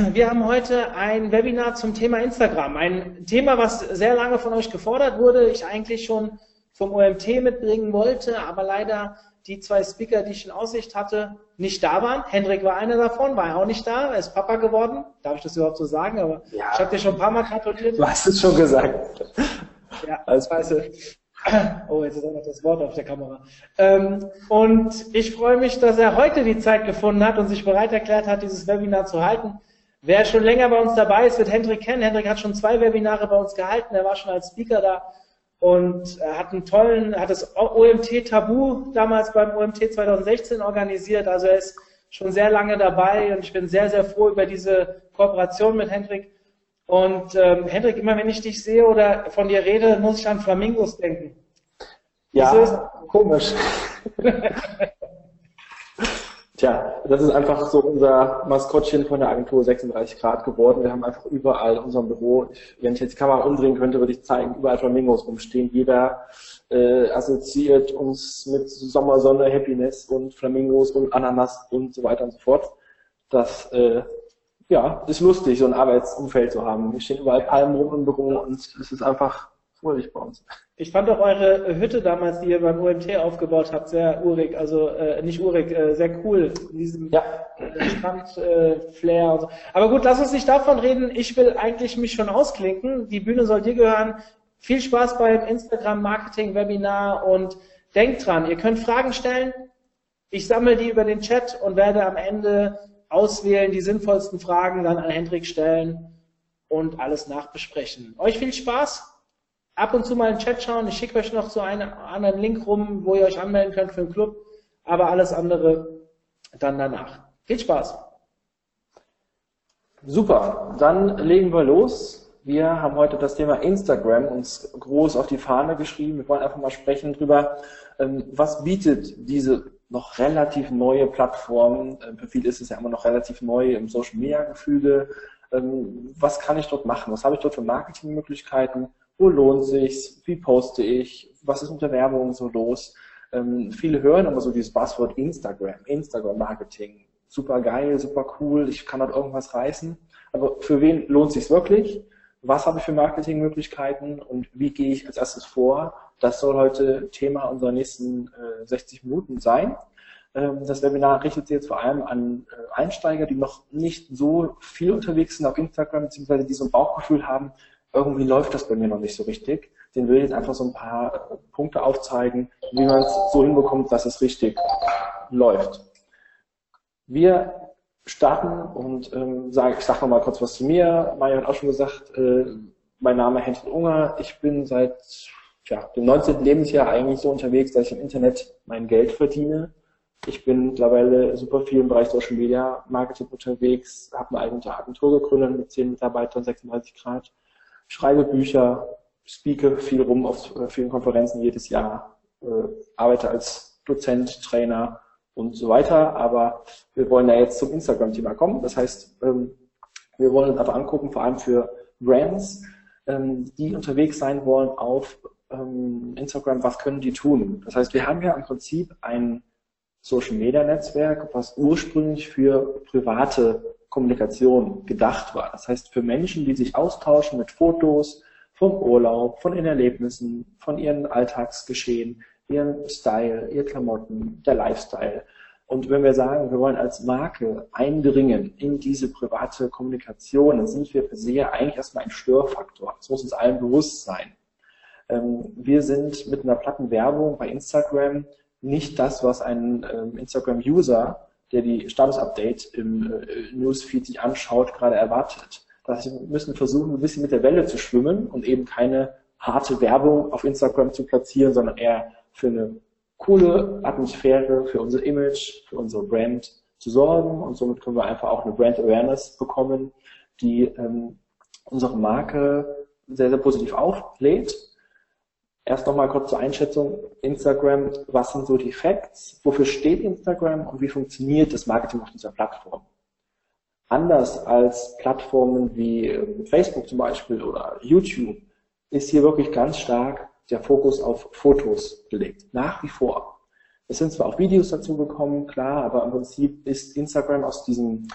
wir haben heute ein Webinar zum Thema Instagram. Ein Thema, was sehr lange von euch gefordert wurde, ich eigentlich schon vom OMT mitbringen wollte, aber leider die zwei Speaker, die ich in Aussicht hatte, nicht da waren. Hendrik war einer davon, war auch nicht da, er ist Papa geworden. Darf ich das überhaupt so sagen? Aber ja. ich habe dir schon ein paar Mal gratuliert. Du hast es schon gesagt. Ja, als weiße. Oh, jetzt ist auch noch das Wort auf der Kamera. Ähm, und ich freue mich, dass er heute die Zeit gefunden hat und sich bereit erklärt hat, dieses Webinar zu halten. Wer schon länger bei uns dabei ist, wird Hendrik kennen. Hendrik hat schon zwei Webinare bei uns gehalten. Er war schon als Speaker da und hat einen tollen, hat das OMT Tabu damals beim OMT 2016 organisiert. Also er ist schon sehr lange dabei und ich bin sehr, sehr froh über diese Kooperation mit Hendrik. Und ähm, Hendrik, immer wenn ich dich sehe oder von dir rede, muss ich an Flamingos denken. Ja, komisch. Tja, das ist einfach so unser Maskottchen von der Agentur 36 Grad geworden. Wir haben einfach überall in unserem Büro, wenn ich jetzt die Kamera umdrehen könnte, würde ich zeigen, überall Flamingos rumstehen. Jeder äh, assoziiert uns mit Sommersonne, Happiness und Flamingos und Ananas und so weiter und so fort. Das äh, ja, ist lustig, so ein Arbeitsumfeld zu haben. Hier stehen überall Palmen rum im Büro und es ist einfach fröhlich bei uns. Ich fand auch eure Hütte damals, die ihr beim OMT aufgebaut habt, sehr urig, also äh, nicht urig, äh, sehr cool, in diesem ja. äh, Strand-Flair äh, und so. Aber gut, lass uns nicht davon reden. Ich will eigentlich mich schon ausklinken. Die Bühne soll dir gehören. Viel Spaß beim Instagram-Marketing-Webinar und denkt dran, ihr könnt Fragen stellen. Ich sammle die über den Chat und werde am Ende auswählen, die sinnvollsten Fragen dann an Hendrik stellen und alles nachbesprechen. Euch viel Spaß ab und zu mal in den Chat schauen. Ich schicke euch noch so einen anderen Link rum, wo ihr euch anmelden könnt für den Club. Aber alles andere dann danach. Viel Spaß. Super, dann legen wir los. Wir haben heute das Thema Instagram uns groß auf die Fahne geschrieben. Wir wollen einfach mal sprechen darüber, ähm, was bietet diese noch relativ neue Plattform. Ähm, für viele ist es ja immer noch relativ neu im Social Media Gefüge. Ähm, was kann ich dort machen? Was habe ich dort für Marketingmöglichkeiten? Wo lohnt sich's, wie poste ich, was ist mit der Werbung so los. Ähm, viele hören aber so dieses Buzzword Instagram, Instagram Marketing, super geil, super cool, ich kann dort irgendwas reißen. Aber für wen lohnt sich's wirklich? Was habe ich für Marketingmöglichkeiten und wie gehe ich als erstes vor? Das soll heute Thema unserer nächsten äh, 60 Minuten sein. Ähm, das Webinar richtet sich jetzt vor allem an äh, Einsteiger, die noch nicht so viel unterwegs sind auf Instagram, beziehungsweise die so ein Bauchgefühl haben, irgendwie läuft das bei mir noch nicht so richtig. Den will ich jetzt einfach so ein paar Punkte aufzeigen, wie man es so hinbekommt, dass es richtig läuft. Wir starten und ähm, sage, ich sage nochmal kurz was zu mir. Maja hat auch schon gesagt, äh, mein Name ist Henrik Unger. Ich bin seit ja, dem 19. Lebensjahr eigentlich so unterwegs, dass ich im Internet mein Geld verdiene. Ich bin mittlerweile super viel im Bereich Social Media Marketing unterwegs, habe eine eigene Agentur gegründet mit 10 Mitarbeitern, 36 Grad schreibe Bücher, speake viel rum auf äh, vielen Konferenzen jedes Jahr, äh, arbeite als Dozent, Trainer und so weiter. Aber wir wollen ja jetzt zum Instagram-Thema kommen. Das heißt, ähm, wir wollen uns einfach angucken, vor allem für Brands, ähm, die unterwegs sein wollen auf ähm, Instagram, was können die tun? Das heißt, wir haben ja im Prinzip ein Social Media Netzwerk, was ursprünglich für private Kommunikation gedacht war. Das heißt, für Menschen, die sich austauschen mit Fotos vom Urlaub, von ihren Erlebnissen, von ihren Alltagsgeschehen, ihren Style, ihr Klamotten, der Lifestyle. Und wenn wir sagen, wir wollen als Marke eindringen in diese private Kommunikation, dann sind wir für sie eigentlich erstmal ein Störfaktor. Das muss uns allen bewusst sein. Ähm, wir sind mit einer platten Werbung bei Instagram nicht das, was ein ähm, Instagram-User der die Status-Update im äh, Newsfeed sich anschaut, gerade erwartet. Das heißt, wir müssen versuchen, ein bisschen mit der Welle zu schwimmen und eben keine harte Werbung auf Instagram zu platzieren, sondern eher für eine coole Atmosphäre, für unser Image, für unsere Brand zu sorgen. Und somit können wir einfach auch eine Brand Awareness bekommen, die ähm, unsere Marke sehr, sehr positiv auflädt Erst nochmal kurz zur Einschätzung. Instagram, was sind so die Facts? Wofür steht Instagram und wie funktioniert das Marketing auf dieser Plattform? Anders als Plattformen wie ähm, Facebook zum Beispiel oder YouTube ist hier wirklich ganz stark der Fokus auf Fotos gelegt. Nach wie vor. Es sind zwar auch Videos dazu gekommen, klar, aber im Prinzip ist Instagram aus diesem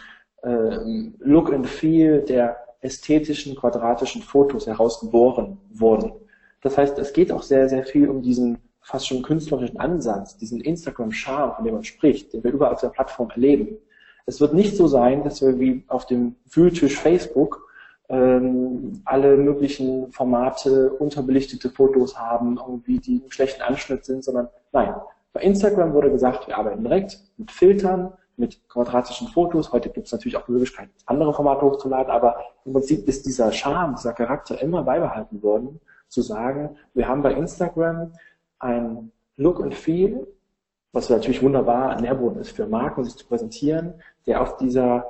äh, Look and Feel der ästhetischen quadratischen Fotos herausgeboren wurden. Das heißt, es geht auch sehr, sehr viel um diesen fast schon künstlerischen Ansatz, diesen Instagram-Charme, von dem man spricht, den wir überall auf der Plattform erleben. Es wird nicht so sein, dass wir wie auf dem Wühltisch Facebook ähm, alle möglichen Formate, unterbelichtete Fotos haben, irgendwie die im schlechten Anschnitt sind, sondern nein. Bei Instagram wurde gesagt, wir arbeiten direkt mit Filtern, mit quadratischen Fotos. Heute gibt es natürlich auch die Möglichkeit, andere Formate hochzuladen, aber im Prinzip ist dieser Charme, dieser Charakter immer beibehalten worden, zu sagen, wir haben bei Instagram ein Look and Feel, was natürlich wunderbar Nährboden ist für Marken, sich zu präsentieren, der auf dieser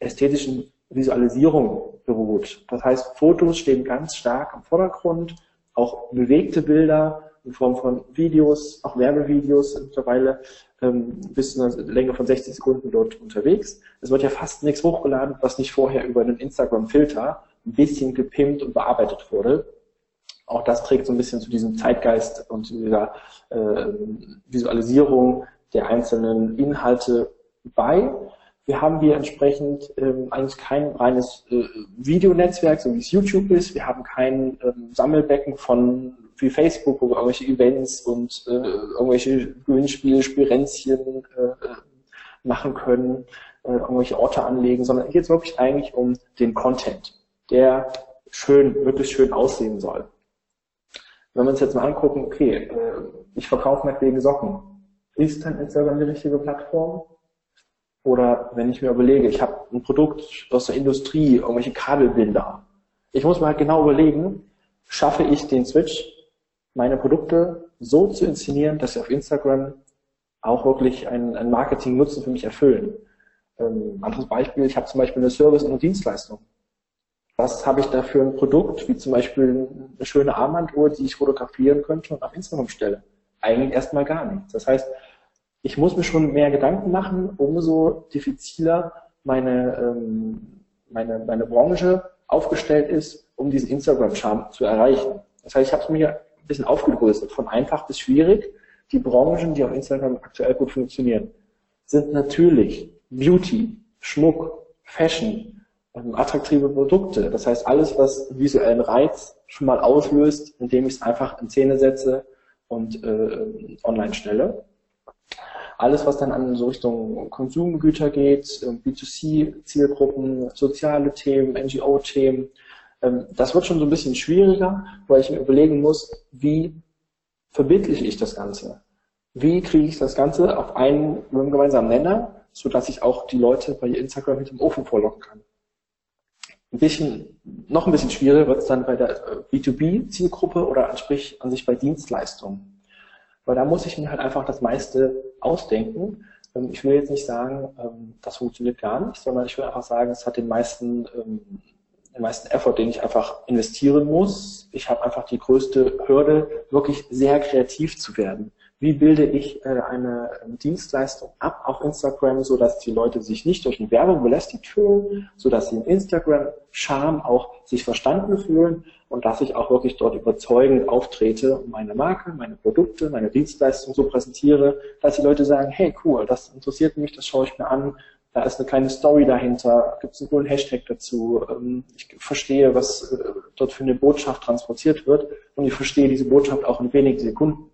ästhetischen Visualisierung beruht. Das heißt, Fotos stehen ganz stark im Vordergrund, auch bewegte Bilder in Form von Videos, auch Werbevideos mittlerweile ähm, bis zu einer Länge von 60 Sekunden dort unterwegs. Es wird ja fast nichts hochgeladen, was nicht vorher über einen Instagram-Filter ein bisschen gepimpt und bearbeitet wurde. Auch das trägt so ein bisschen zu diesem Zeitgeist und zu dieser äh, Visualisierung der einzelnen Inhalte bei. Wir haben hier entsprechend ähm, eigentlich kein reines äh, Videonetzwerk, so wie es YouTube ist. Wir haben kein ähm, Sammelbecken von wie Facebook, wo wir irgendwelche Events und äh, irgendwelche Gewinnspiele, Spirenzchen äh, machen können, äh, irgendwelche Orte anlegen, sondern hier geht es wirklich eigentlich um den Content, der schön, wirklich schön aussehen soll. Wenn wir uns jetzt mal angucken, okay, äh, ich verkaufe meinetwegen Socken, ist dann Instagram die richtige Plattform? Oder wenn ich mir überlege, ich habe ein Produkt aus der Industrie, irgendwelche Kabelbinder. Ich muss mir halt genau überlegen, schaffe ich den Switch, meine Produkte so zu inszenieren, dass sie auf Instagram auch wirklich ein, ein Marketing-Nutzen für mich erfüllen. Ähm, anderes Beispiel, ich habe zum Beispiel eine Service- und Dienstleistung. Was habe ich da für ein Produkt, wie zum Beispiel eine schöne Armbanduhr, die ich fotografieren könnte und auf Instagram stelle? Eigentlich erstmal gar nichts. Das heißt, ich muss mir schon mehr Gedanken machen, umso diffiziler meine, ähm, meine, meine Branche aufgestellt ist, um diesen Instagram-Charme zu erreichen. Das heißt, ich habe es mir ein bisschen aufgegrößert, von einfach bis schwierig. Die Branchen, die auf Instagram aktuell gut funktionieren, sind natürlich Beauty, Schmuck, Fashion, attraktive Produkte. Das heißt, alles, was visuellen Reiz schon mal auslöst, indem ich es einfach in Szene setze und äh, online stelle. Alles, was dann an so Richtung Konsumgüter geht, B2C-Zielgruppen, soziale Themen, NGO-Themen, ähm, das wird schon so ein bisschen schwieriger, weil ich mir überlegen muss, wie verbindliche ich das Ganze? Wie kriege ich das Ganze auf einen gemeinsamen Nenner, sodass ich auch die Leute bei Instagram mit dem Ofen vorlocken kann? Ein bisschen, noch ein bisschen schwieriger wird es dann bei der äh, B2B-Zielgruppe oder sprich an sich bei Dienstleistungen. Weil da muss ich mir halt einfach das meiste ausdenken. Ähm, ich will jetzt nicht sagen, ähm, das funktioniert gar nicht, sondern ich will einfach sagen, es hat den meisten, ähm, den meisten Effort, den ich einfach investieren muss. Ich habe einfach die größte Hürde, wirklich sehr kreativ zu werden wie bilde ich äh, eine ähm, Dienstleistung ab auf Instagram, so dass die Leute sich nicht durch eine Werbung belästigt fühlen, so dass sie in Instagram Charme auch sich verstanden fühlen und dass ich auch wirklich dort überzeugend auftrete und meine Marke, meine Produkte, meine Dienstleistung so präsentiere, dass die Leute sagen, hey cool, das interessiert mich, das schaue ich mir an, da ist eine kleine Story dahinter, gibt es einen coolen Hashtag dazu, ähm, ich verstehe, was äh, dort für eine Botschaft transportiert wird und ich verstehe diese Botschaft auch in wenigen Sekunden.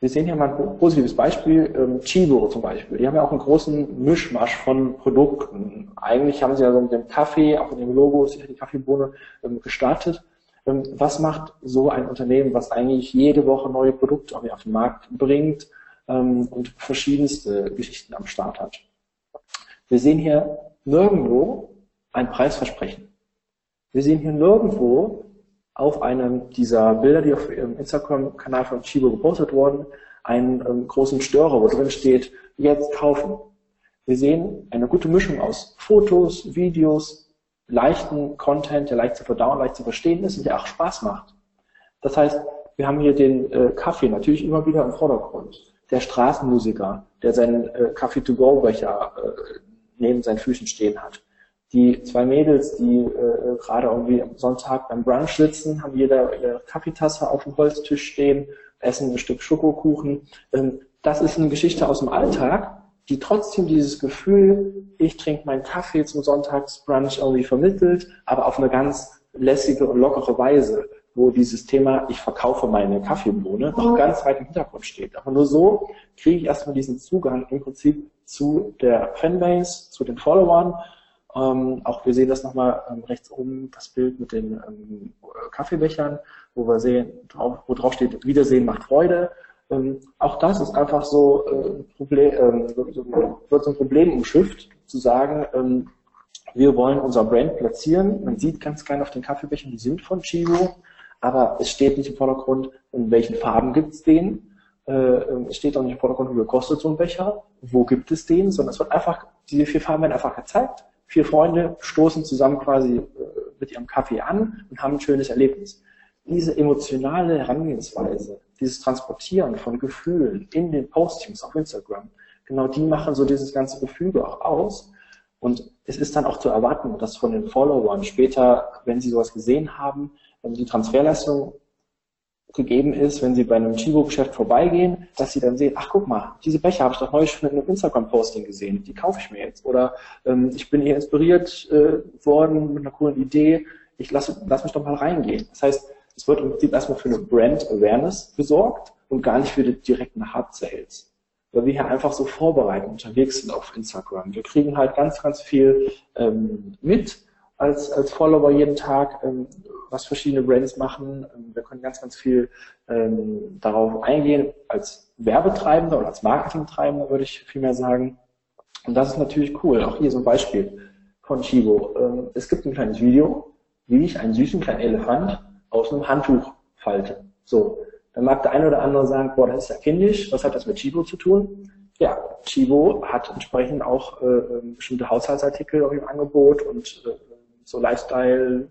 Wir sehen hier mal ein positives Beispiel, ähm, Chibo zum Beispiel. Die haben ja auch einen großen Mischmasch von Produkten. Eigentlich haben sie ja so mit dem Kaffee, auch in dem Logo ist die Kaffeebohne ähm, gestartet. Ähm, was macht so ein Unternehmen, was eigentlich jede Woche neue Produkte auf den Markt bringt ähm, und verschiedenste Geschichten am Start hat? Wir sehen hier nirgendwo ein Preisversprechen. Wir sehen hier nirgendwo auf einem dieser Bilder, die auf dem Instagram-Kanal von Chibo gepostet wurden, einen ähm, großen Störer, wo drin steht, jetzt kaufen. Wir sehen eine gute Mischung aus Fotos, Videos, leichten Content, der leicht zu verdauen, leicht zu verstehen ist und der auch Spaß macht. Das heißt, wir haben hier den äh, Kaffee natürlich immer wieder im Vordergrund. Der Straßenmusiker, der seinen äh, Kaffee-to-go-Becher äh, neben seinen Füßen stehen hat die zwei Mädels, die äh, gerade irgendwie am Sonntag beim Brunch sitzen, haben jeder ihre Kaffeetasse auf dem Holztisch stehen, essen ein Stück Schokokuchen. Ähm, das ist eine Geschichte aus dem Alltag, die trotzdem dieses Gefühl, ich trinke meinen Kaffee zum Sonntagsbrunch irgendwie vermittelt, aber auf eine ganz lässige und lockere Weise, wo dieses Thema, ich verkaufe meine Kaffeebohne, noch ganz weit im Hintergrund steht. Aber nur so kriege ich erstmal diesen Zugang im Prinzip zu der Fanbase, zu den Followern. Ähm, auch wir sehen das nochmal ähm, rechts oben, das Bild mit den ähm, Kaffeebechern, wo wir sehen, drauf, wo drauf steht, Wiedersehen macht Freude. Ähm, auch das ist einfach so, äh, Problem, ähm, so, wird so ein Problem umschifft, zu sagen, ähm, wir wollen unser Brand platzieren. Man sieht ganz klein auf den Kaffeebechern, die sind von Chivo, aber es steht nicht im Vordergrund, in welchen Farben gibt es den. Äh, es steht auch nicht im Vordergrund, wie kostet so ein Becher, wo gibt es den, sondern es wird einfach, diese vier Farben werden einfach gezeigt. Vier Freunde stoßen zusammen quasi äh, mit ihrem Kaffee an und haben ein schönes Erlebnis. Diese emotionale Herangehensweise, dieses Transportieren von Gefühlen in den Postings auf Instagram, genau die machen so dieses ganze Gefüge auch aus. Und es ist dann auch zu erwarten, dass von den Followern später, wenn sie sowas gesehen haben, die Transferleistung gegeben ist, wenn sie bei einem Chibo-Geschäft vorbeigehen, dass sie dann sehen, ach guck mal, diese Becher habe ich doch neulich schon in einem Instagram-Posting gesehen, die kaufe ich mir jetzt. Oder ähm, ich bin hier inspiriert äh, worden mit einer coolen Idee, ich lasse lass mich doch mal reingehen. Das heißt, es wird im Prinzip erstmal für eine Brand Awareness gesorgt und gar nicht für die direkten Hard Sales. Weil wir hier einfach so vorbereitend unterwegs sind auf Instagram. Wir kriegen halt ganz, ganz viel ähm, mit als, als Follower jeden Tag, ähm, was verschiedene Brands machen. Ähm, wir können ganz, ganz viel ähm, darauf eingehen als Werbetreibender oder als Marketingtreibender, würde ich vielmehr sagen. Und das ist natürlich cool. Auch hier so ein Beispiel von Chibo. Ähm, es gibt ein kleines Video, wie ich einen süßen kleinen Elefant aus einem Handtuch falte. So, dann mag der eine oder andere sagen, boah, das ist ja kindisch, was hat das mit Chibo zu tun? Ja, Chibo hat entsprechend auch äh, ähm, bestimmte Haushaltsartikel im Angebot und äh, so Lifestyle,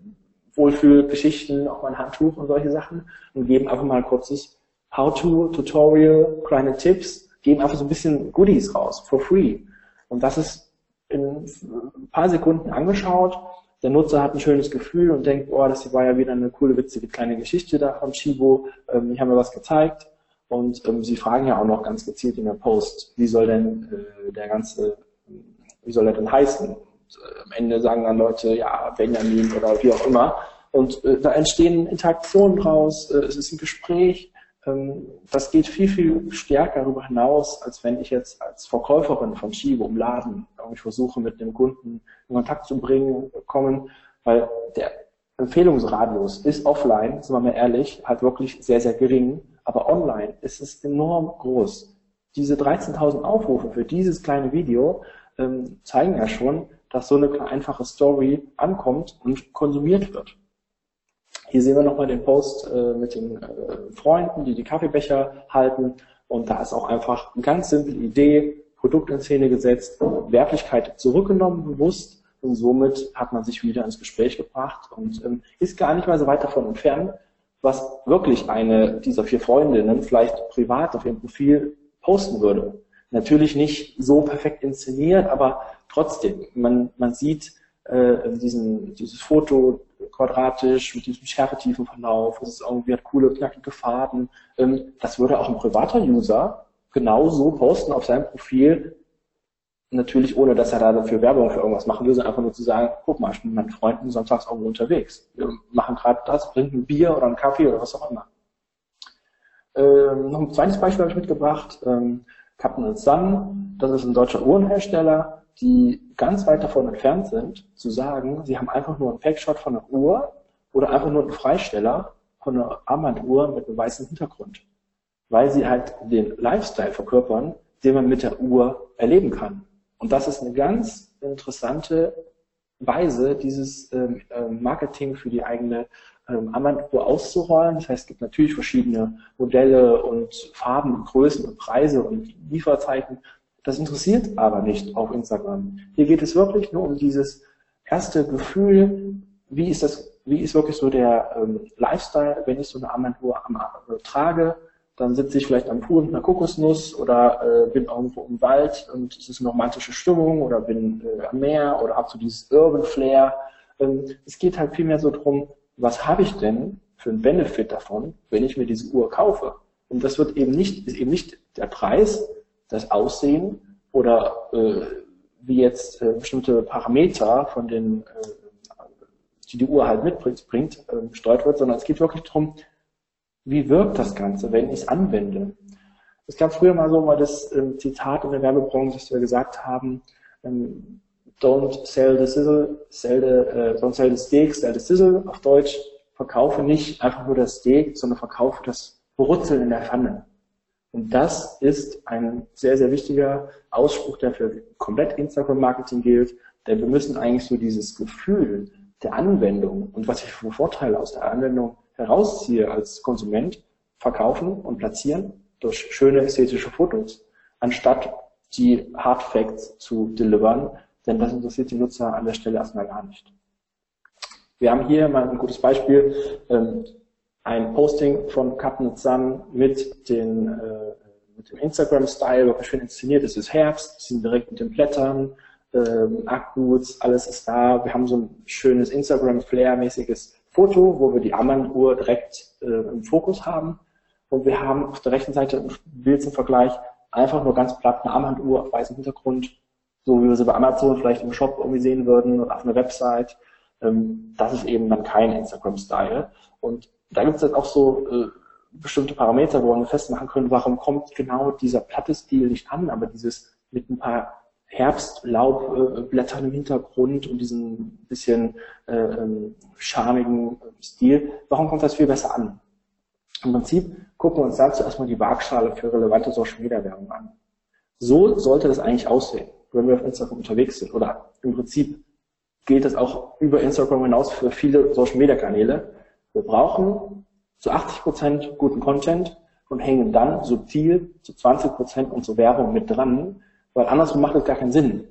Wohlfühlgeschichten, auch mal ein Handtuch und solche Sachen und geben einfach mal ein kurzes How-to, Tutorial, kleine Tipps, geben einfach so ein bisschen Goodies raus, for free. Und das ist in ein paar Sekunden angeschaut der Nutzer hat ein schönes Gefühl und denkt, oh, das war ja wieder eine coole, witzige kleine Geschichte da von Chibo. Ähm, ich habe mir was gezeigt. Und ähm, sie fragen ja auch noch ganz gezielt in der Post, wie soll denn äh, der ganze, wie soll er denn heißen? Am Ende sagen dann Leute, ja, Benjamin oder wie auch immer. Und äh, da entstehen Interaktionen draus, äh, es ist ein Gespräch. Ähm, das geht viel, viel stärker darüber hinaus, als wenn ich jetzt als Verkäuferin von Chibo im Laden ich versuche, mit dem Kunden in Kontakt zu bringen, kommen, weil der Empfehlungsradius ist offline, sind wir mal ehrlich, halt wirklich sehr, sehr gering, aber online ist es enorm groß. Diese 13.000 Aufrufe für dieses kleine Video ähm, zeigen ja schon, dass so eine einfache Story ankommt und konsumiert wird. Hier sehen wir nochmal den Post äh, mit den äh, Freunden, die die Kaffeebecher halten. Und da ist auch einfach eine ganz simple Idee, Produkt in Szene gesetzt, Werblichkeit zurückgenommen, bewusst. Und somit hat man sich wieder ins Gespräch gebracht und ähm, ist gar nicht mal so weit davon entfernt, was wirklich eine dieser vier Freundinnen vielleicht privat auf ihrem Profil posten würde. Natürlich nicht so perfekt inszeniert, aber trotzdem, man, man sieht äh, diesen, dieses Foto quadratisch mit diesem schärfetiefen Verlauf, es ist irgendwie hat coole, knackige Farben. Ähm, das würde auch ein privater User genauso posten auf seinem Profil, natürlich ohne, dass er da dafür Werbung für irgendwas machen will, sondern einfach nur zu sagen, guck mal, ich bin mit meinen Freunden sonntags irgendwo unterwegs. Wir machen gerade das, trinken ein Bier oder einen Kaffee oder was auch immer. Ähm, noch ein zweites Beispiel habe ich mitgebracht. Ähm, Captain Sun, das ist ein deutscher Uhrenhersteller, die ganz weit davon entfernt sind, zu sagen, sie haben einfach nur einen Packshot von einer Uhr oder einfach nur einen Freisteller von einer Armbanduhr mit einem weißen Hintergrund weil sie halt den Lifestyle verkörpern, den man mit der Uhr erleben kann. Und das ist eine ganz interessante Weise, dieses ähm, ähm Marketing für die eigene ähm, Armbanduhr auszurollen. Das heißt, es gibt natürlich verschiedene Modelle und Farben und Größen und Preise und Lieferzeiten. Das interessiert aber nicht auf Instagram. Hier geht es wirklich nur um dieses erste Gefühl, wie ist das, wie ist wirklich so der ähm, Lifestyle, wenn ich so eine Armbanduhr am, äh, trage, dann sitze ich vielleicht am Pool mit einer Kokosnuss oder äh, bin irgendwo im Wald und es ist eine romantische Stimmung oder bin äh, am Meer oder habe so dieses Urban Flair. Ähm, es geht halt vielmehr so drum, was habe ich denn für einen Benefit davon, wenn ich mir diese Uhr kaufe? Und das wird eben nicht, ist eben nicht der Preis, das Aussehen oder äh, wie jetzt äh, bestimmte Parameter von den, äh, die die Uhr halt mitbringt, äh, wird, sondern es geht wirklich darum, wie wirkt das Ganze, wenn ich es anwende. Es gab früher mal so mal das ähm, Zitat in der Werbebranche, dass wir gesagt haben, ähm, don't sell the sizzle, sell the, äh, don't sell the steak, sell the sizzle. Auf Deutsch, verkaufe nicht einfach nur das Steak, sondern verkaufe das Brutzeln in der Pfanne. Und das ist ein sehr, sehr wichtiger Ausspruch, der für komplett Instagram-Marketing gilt, denn wir müssen eigentlich so dieses Gefühl der Anwendung und was ich für Vorteile aus der Anwendung herausziehe als Konsument, verkaufen und platzieren durch schöne ästhetische Fotos, anstatt die Hard Facts zu delivern, denn das interessiert die Nutzer an der Stelle erstmal gar nicht. Wir haben hier mal ein gutes Beispiel, ähm, ein Posting von Captain Sun mit, den, äh, mit dem Instagram-Style, wirklich schön inszeniert. Es ist Herbst, sind direkt mit den Blättern, ähm, Akkus, alles ist da. Wir haben so ein schönes Instagram-Flair-mäßiges Foto, wo wir die Armbanduhr direkt äh, im Fokus haben. Und wir haben auf der rechten Seite ein Bild zum Vergleich einfach nur ganz platt eine Armbanduhr auf weißem Hintergrund, so wie wir sie bei Amazon vielleicht im Shop irgendwie sehen würden oder auf einer Website. Ähm, das ist eben dann kein Instagram-Style. Und da gibt es jetzt auch so äh, bestimmte Parameter, wo wir festmachen können, warum kommt genau dieser platte Stil nicht an, aber dieses mit ein paar Herbstlaubblättern im Hintergrund und diesen bisschen äh, ähm, charmigen Stil, warum kommt das viel besser an? Im Prinzip gucken wir uns dazu erstmal die Waagschale für relevante Social Media Werbung an. So sollte das eigentlich aussehen, wenn wir auf Instagram unterwegs sind. Oder im Prinzip gilt das auch über Instagram hinaus für viele Social Media Kanäle. Wir brauchen zu 80 Prozent guten Content und hängen dann subtil zu 20 Prozent unsere Werbung mit dran, weil andersrum macht es gar keinen Sinn.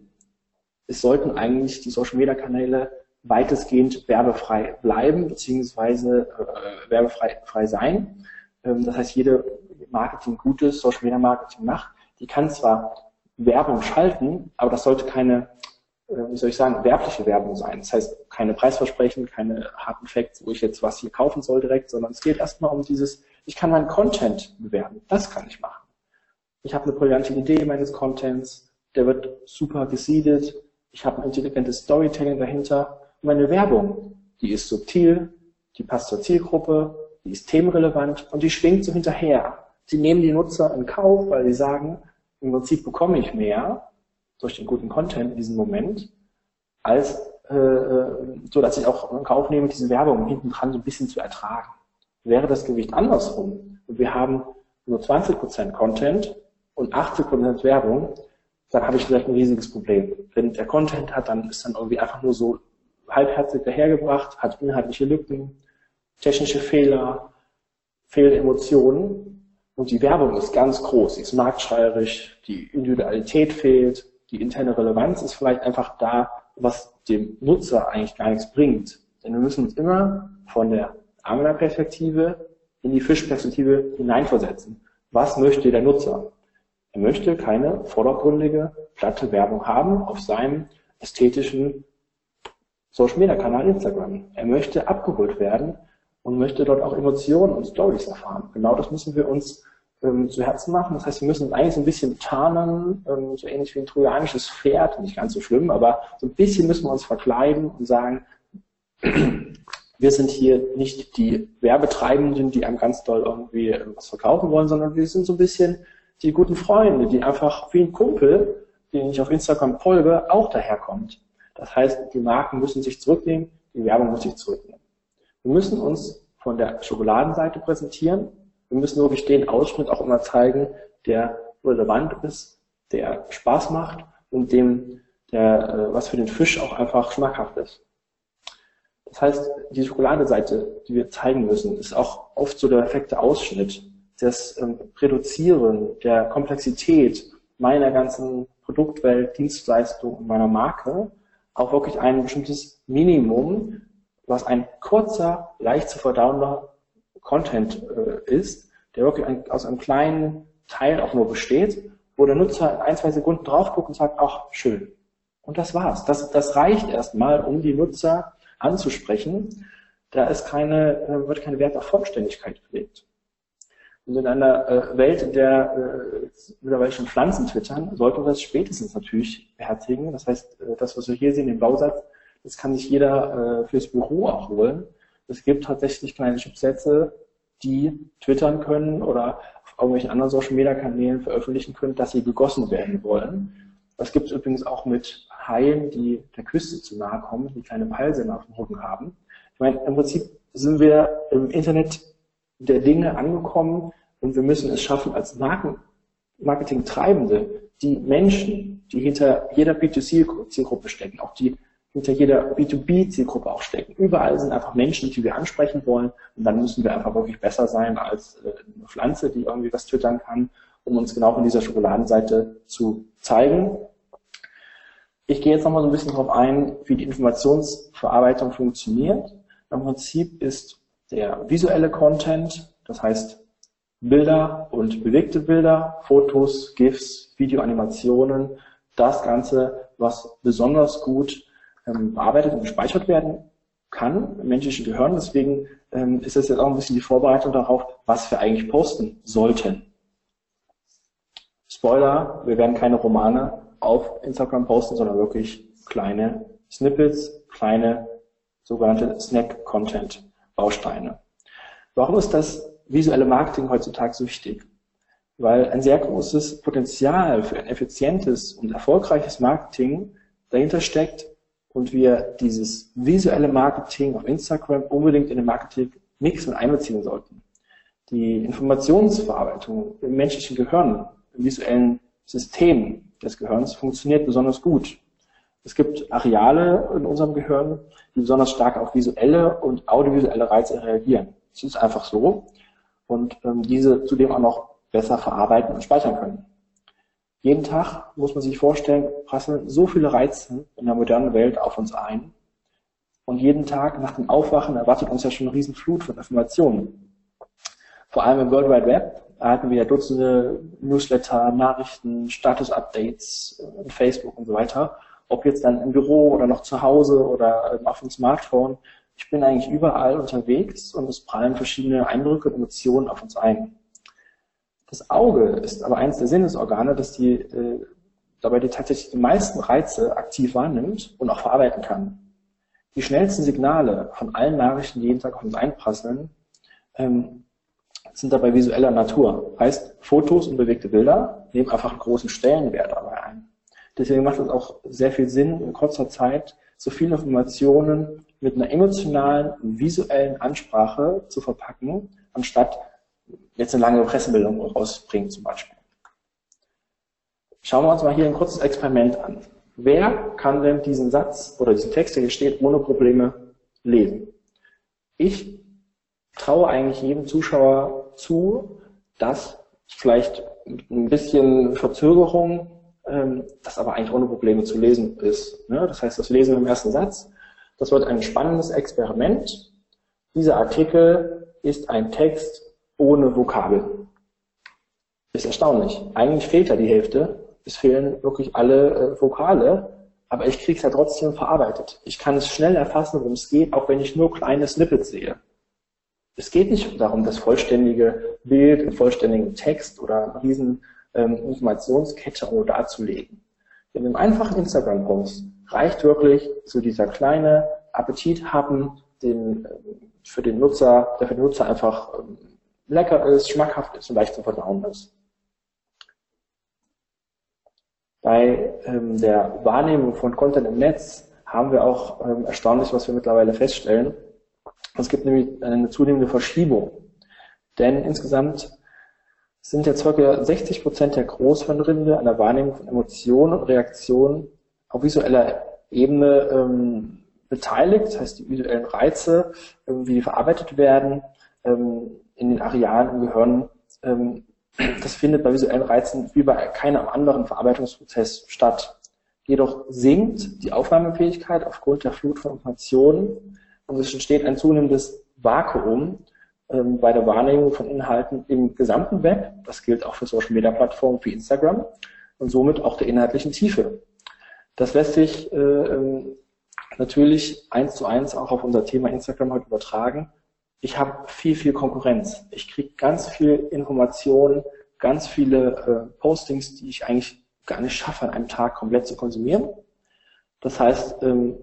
Es sollten eigentlich die Social Media Kanäle weitestgehend werbefrei bleiben, beziehungsweise äh, werbefrei frei sein. Ähm, das heißt, jede Marketing gutes Social Media Marketing macht, die kann zwar Werbung schalten, aber das sollte keine, äh, wie soll ich sagen, werbliche Werbung sein. Das heißt, keine Preisversprechen, keine harten Facts, wo ich jetzt was hier kaufen soll direkt, sondern es geht erstmal um dieses, ich kann meinen Content bewerben. Das kann ich machen. Ich habe eine brillante Idee meines Contents, der wird super gesiedet, ich habe ein intelligentes Storytelling dahinter meine Werbung, die ist subtil, die passt zur Zielgruppe, die ist themenrelevant und die schwingt so hinterher. Sie nehmen die Nutzer in Kauf, weil sie sagen, im Prinzip bekomme ich mehr durch den guten Content in diesem Moment, als äh, äh so, dass ich auch in Kauf nehme, diese Werbung hinten dran so ein bisschen zu ertragen. Wäre das Gewicht andersrum und wir haben nur 20% Content und 80% Werbung, dann habe ich vielleicht ein riesiges Problem. Wenn der Content hat, dann ist dann irgendwie einfach nur so halbherzig dahergebracht, hat inhaltliche Lücken, technische Fehler, fehlende Emotionen. Und die Werbung ist ganz groß, sie ist marktschreierisch, die Individualität fehlt, die interne Relevanz ist vielleicht einfach da, was dem Nutzer eigentlich gar nichts bringt. Denn wir müssen uns immer von der Anglerperspektive in die Fischperspektive hineinversetzen. Was möchte der Nutzer? Er möchte keine vordergründige, platte Werbung haben auf seinem ästhetischen Social Media Kanal Instagram. Er möchte abgeholt werden und möchte dort auch Emotionen und Stories erfahren. Genau das müssen wir uns ähm, zu Herzen machen. Das heißt, wir müssen uns eigentlich so ein bisschen tarnen, ähm, so ähnlich wie ein trojanisches Pferd, nicht ganz so schlimm, aber so ein bisschen müssen wir uns verkleiden und sagen, wir sind hier nicht die Werbetreibenden, die einem ganz doll irgendwie ähm, was verkaufen wollen, sondern wir sind so ein bisschen die guten Freunde, die einfach wie ein Kumpel, den ich auf Instagram folge, auch daherkommt. Das heißt, die Marken müssen sich zurücknehmen, die Werbung muss sich zurücknehmen. Wir müssen uns von der Schokoladenseite präsentieren. Wir müssen wirklich den Ausschnitt auch immer zeigen, der relevant ist, der Spaß macht und dem, der, äh, was für den Fisch auch einfach schmackhaft ist. Das heißt, die Schokoladenseite, die wir zeigen müssen, ist auch oft so der perfekte Ausschnitt. Das ähm, Reduzieren der Komplexität meiner ganzen Produktwelt, Dienstleistung und meiner Marke auch wirklich ein bestimmtes Minimum, was ein kurzer, leicht zu verdauender Content äh, ist, der wirklich ein, aus einem kleinen Teil auch nur besteht, wo der Nutzer in ein, zwei Sekunden drauf guckt und sagt, ach, schön. Und das war's. Das, das reicht erstmal, um die Nutzer anzusprechen. Da ist keine, wird kein Wert auf Vollständigkeit gelegt. Und in einer äh, Welt, in der äh, mittlerweile schon Pflanzen twittern, sollten wir das spätestens natürlich beherzigen. Das heißt, äh, das, was wir hier sehen, den Bausatz, das kann sich jeder äh, fürs Büro auch holen. Es gibt tatsächlich kleine Chipsätze, die twittern können oder auf irgendwelchen anderen Social Media Kanälen veröffentlichen können, dass sie gegossen werden wollen. Das gibt es übrigens auch mit Haien, die der Küste zu nahe kommen, die kleine Peilsender auf dem Rücken haben. Ich meine, im Prinzip sind wir im Internet der Dinge angekommen und wir müssen es schaffen, als Marken, Marketing-Treibende, die Menschen, die hinter jeder B2C-Zielgruppe stecken, auch die hinter jeder B2B-Zielgruppe auch stecken. Überall sind einfach Menschen, die wir ansprechen wollen. Und dann müssen wir einfach wirklich besser sein als äh, eine Pflanze, die irgendwie was twittern kann, um uns genau von dieser Schokoladenseite zu zeigen. Ich gehe jetzt nochmal so ein bisschen darauf ein, wie die Informationsverarbeitung funktioniert. Im Prinzip ist der visuelle Content, das heißt Bilder und bewegte Bilder, Fotos, GIFs, Videoanimationen, das Ganze, was besonders gut ähm, bearbeitet und gespeichert werden kann im menschlichen Gehirn. Deswegen ähm, ist das jetzt auch ein bisschen die Vorbereitung darauf, was wir eigentlich posten sollten. Spoiler, wir werden keine Romane auf Instagram posten, sondern wirklich kleine Snippets, kleine sogenannte Snack-Content-Bausteine. Warum ist das visuelle Marketing heutzutage so wichtig? Weil ein sehr großes Potenzial für ein effizientes und erfolgreiches Marketing dahinter steckt, und wir dieses visuelle Marketing auf Instagram unbedingt in den Marketing-Mix mit einbeziehen sollten. Die Informationsverarbeitung im menschlichen Gehirn, im visuellen System des Gehirns funktioniert besonders gut. Es gibt Areale in unserem Gehirn, die besonders stark auf visuelle und audiovisuelle Reize reagieren. Es ist einfach so. Und ähm, diese zudem auch noch besser verarbeiten und speichern können. Jeden Tag, muss man sich vorstellen, prasseln so viele Reize in der modernen Welt auf uns ein. Und jeden Tag nach dem Aufwachen erwartet uns ja schon eine Riesenflut von Informationen. Vor allem im World Wide Web erhalten wir ja Dutzende Newsletter, Nachrichten, Status-Updates in Facebook und so weiter. Ob jetzt dann im Büro oder noch zu Hause oder auf dem Smartphone. Ich bin eigentlich überall unterwegs und es prallen verschiedene Eindrücke und Emotionen auf uns ein. Das Auge ist aber eines der Sinnesorgane, das die, äh, dabei die tatsächlich die meisten Reize aktiv wahrnimmt und auch verarbeiten kann. Die schnellsten Signale von allen Nachrichten, die jeden Tag auf uns einprasseln, ähm, sind dabei visueller Natur. Heißt, Fotos und bewegte Bilder nehmen einfach einen großen Stellenwert dabei ein. Deswegen macht es auch sehr viel Sinn, in kurzer Zeit so viele Informationen mit einer emotionalen, visuellen Ansprache zu verpacken, anstatt jetzt eine lange Pressemeldung rausbringen zum Beispiel. Schauen wir uns mal hier ein kurzes Experiment an. Wer kann denn diesen Satz oder diesen Text, der hier steht, ohne Probleme lesen? Ich traue eigentlich jedem Zuschauer zu, dass vielleicht ein bisschen Verzögerung ähm, das aber eigentlich ohne Probleme zu lesen ist. Ne? Das heißt, das Lesen im ersten Satz, das wird ein spannendes Experiment. Dieser Artikel ist ein Text ohne Vokabel. Ist erstaunlich. Eigentlich fehlt ja die Hälfte. Es fehlen wirklich alle äh, Vokale, aber ich kriege es ja trotzdem verarbeitet. Ich kann es schnell erfassen, worum es geht, auch wenn ich nur kleine Snippets sehe. Es geht nicht darum, das vollständige Bild, den vollständigen Text oder riesen ähm, Informationskette irgendwo darzulegen. In einem einfachen Instagram-Post reicht wirklich so dieser kleine Appetit haben, den, äh, für den Nutzer, der für den Nutzer einfach ähm, lecker ist, schmackhaft ist und leicht zu verdauen ist. Bei ähm, der Wahrnehmung von Content im Netz haben wir auch ähm, erstaunlich, was wir mittlerweile feststellen. Es gibt nämlich eine zunehmende Verschiebung. Denn insgesamt sind ja ca. 60 Prozent der Großhirnrinde an der Wahrnehmung von Emotionen und Reaktionen auf visueller Ebene ähm, beteiligt. Das heißt, die visuellen Reize, ähm, wie die verarbeitet werden, ähm, in den Arealen im Gehirn, ähm, das findet bei visuellen Reizen wie bei keinem anderen Verarbeitungsprozess statt. Jedoch sinkt die Aufnahmefähigkeit aufgrund der Flut von Informationen und es entsteht ein zunehmendes Vakuum ähm, bei der Wahrnehmung von Inhalten im gesamten Web. Das gilt auch für Social Media Plattformen wie Instagram und somit auch der inhaltlichen Tiefe. Das lässt sich äh, ähm, natürlich eins zu eins auch auf unser Thema Instagram heute übertragen ich habe viel, viel Konkurrenz. Ich kriege ganz viel Informationen, ganz viele äh, Postings, die ich eigentlich gar nicht schaffe, an einem Tag komplett zu konsumieren. Das heißt, ähm,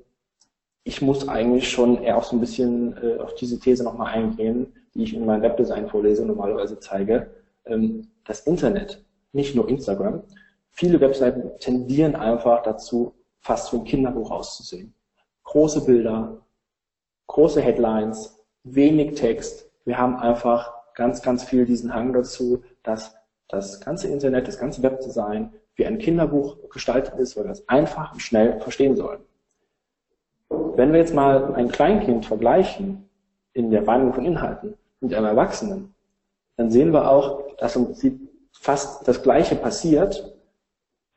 ich muss eigentlich schon eher auch so ein bisschen äh, auf diese These nochmal eingehen, die ich in meinem Webdesign vorlese normalerweise zeige. Ähm, das Internet, nicht nur Instagram, viele Webseiten tendieren einfach dazu, fast wie ein Kinderbuch auszusehen. Große Bilder, große Headlines, wenig Text. Wir haben einfach ganz, ganz viel diesen Hang dazu, dass das ganze Internet, das ganze Webdesign wie ein Kinderbuch gestaltet ist, weil wir es einfach und schnell verstehen sollen. Wenn wir jetzt mal ein Kleinkind vergleichen in der Wahrnehmung von Inhalten mit einem Erwachsenen, dann sehen wir auch, dass im Prinzip fast das Gleiche passiert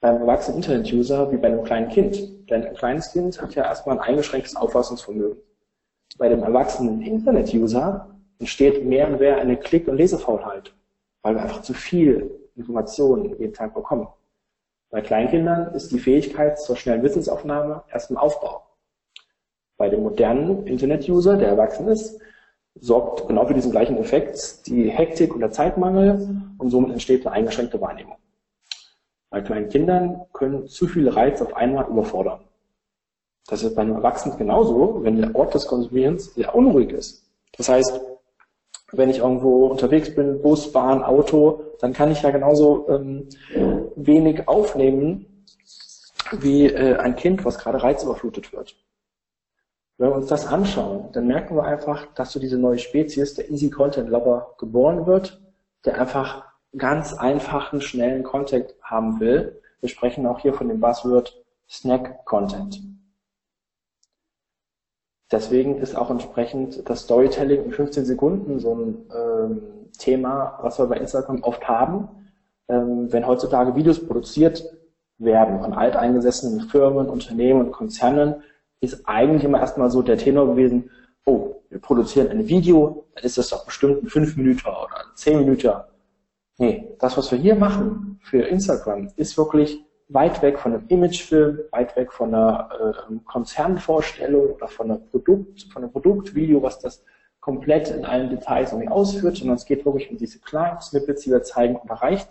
beim erwachsenen Internet-User wie bei einem kleinen Kind. Denn ein kleines Kind hat ja erstmal ein eingeschränktes Auffassungsvermögen. Bei dem erwachsenen Internet-User entsteht mehr und mehr eine Klick- und Lesefaulheit, weil wir einfach zu viel Informationen jeden Tag bekommen. Bei Kleinkindern ist die Fähigkeit zur schnellen Wissensaufnahme erst im Aufbau. Bei dem modernen Internet-User, der erwachsen ist, sorgt genau für diesen gleichen Effekt die Hektik und der Zeitmangel und somit entsteht eine eingeschränkte Wahrnehmung. Bei kleinen Kindern können zu viele Reize auf einmal überfordern. Das ist bei einem Erwachsenen genauso, wenn der Ort des Konsumierens sehr unruhig ist. Das heißt, wenn ich irgendwo unterwegs bin, Bus, Bahn, Auto, dann kann ich ja genauso ähm, wenig aufnehmen wie äh, ein Kind, was gerade reizüberflutet wird. Wenn wir uns das anschauen, dann merken wir einfach, dass so diese neue Spezies, der Easy Content Lover, geboren wird, der einfach ganz einfachen, schnellen Content haben will. Wir sprechen auch hier von dem Buzzword Snack Content. Deswegen ist auch entsprechend das Storytelling in 15 Sekunden so ein ähm, Thema, was wir bei Instagram oft haben. Ähm, wenn heutzutage Videos produziert werden von alteingesessenen Firmen, Unternehmen und Konzernen, ist eigentlich immer erstmal so der Tenor gewesen, oh, wir produzieren ein Video, dann ist das doch bestimmt ein 5 Minuten oder ein 10 Minuten. Nee, das, was wir hier machen für Instagram, ist wirklich weit weg von einem Imagefilm, weit weg von einer äh, Konzernvorstellung oder von, einer Produkt, von einem Produktvideo, was das komplett in allen Details irgendwie ausführt, sondern es geht wirklich um diese kleinen Snippets, die wir zeigen und da reicht,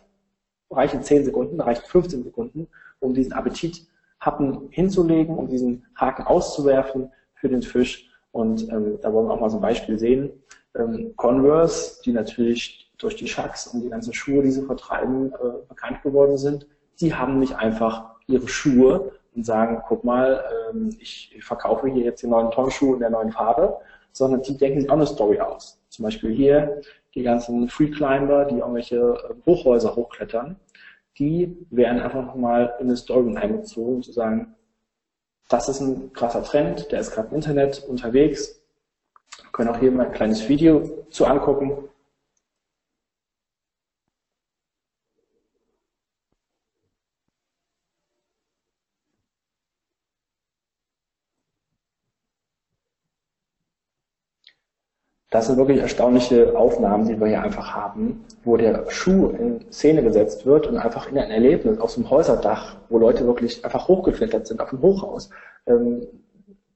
reichen 10 Sekunden, da reichen 15 Sekunden, um diesen Appetit Happen hinzulegen, um diesen Haken auszuwerfen für den Fisch. Und ähm, da wollen wir auch mal so ein Beispiel sehen. Ähm, Converse, die natürlich durch die Schacks und die ganzen Schuhe, die sie vertreiben, äh, bekannt geworden sind, die haben nicht einfach ihre Schuhe und sagen, guck mal, ähm, ich, verkaufe hier jetzt die neuen Tonschuhe in der neuen Farbe, sondern die denken sich auch eine Story aus. Zum Beispiel hier die ganzen Free Climber, die irgendwelche äh, Hochhäuser hochklettern, die werden einfach nochmal in eine Story einbezogen, um zu sagen, das ist ein krasser Trend, der ist gerade im Internet unterwegs. Wir können auch hier mal ein kleines Video zu angucken. Das sind wirklich erstaunliche Aufnahmen, die wir hier einfach haben, wo der Schuh in Szene gesetzt wird und einfach in ein Erlebnis aus dem Häuserdach, wo Leute wirklich einfach hochgeklettert sind auf dem Hochhaus. Ähm,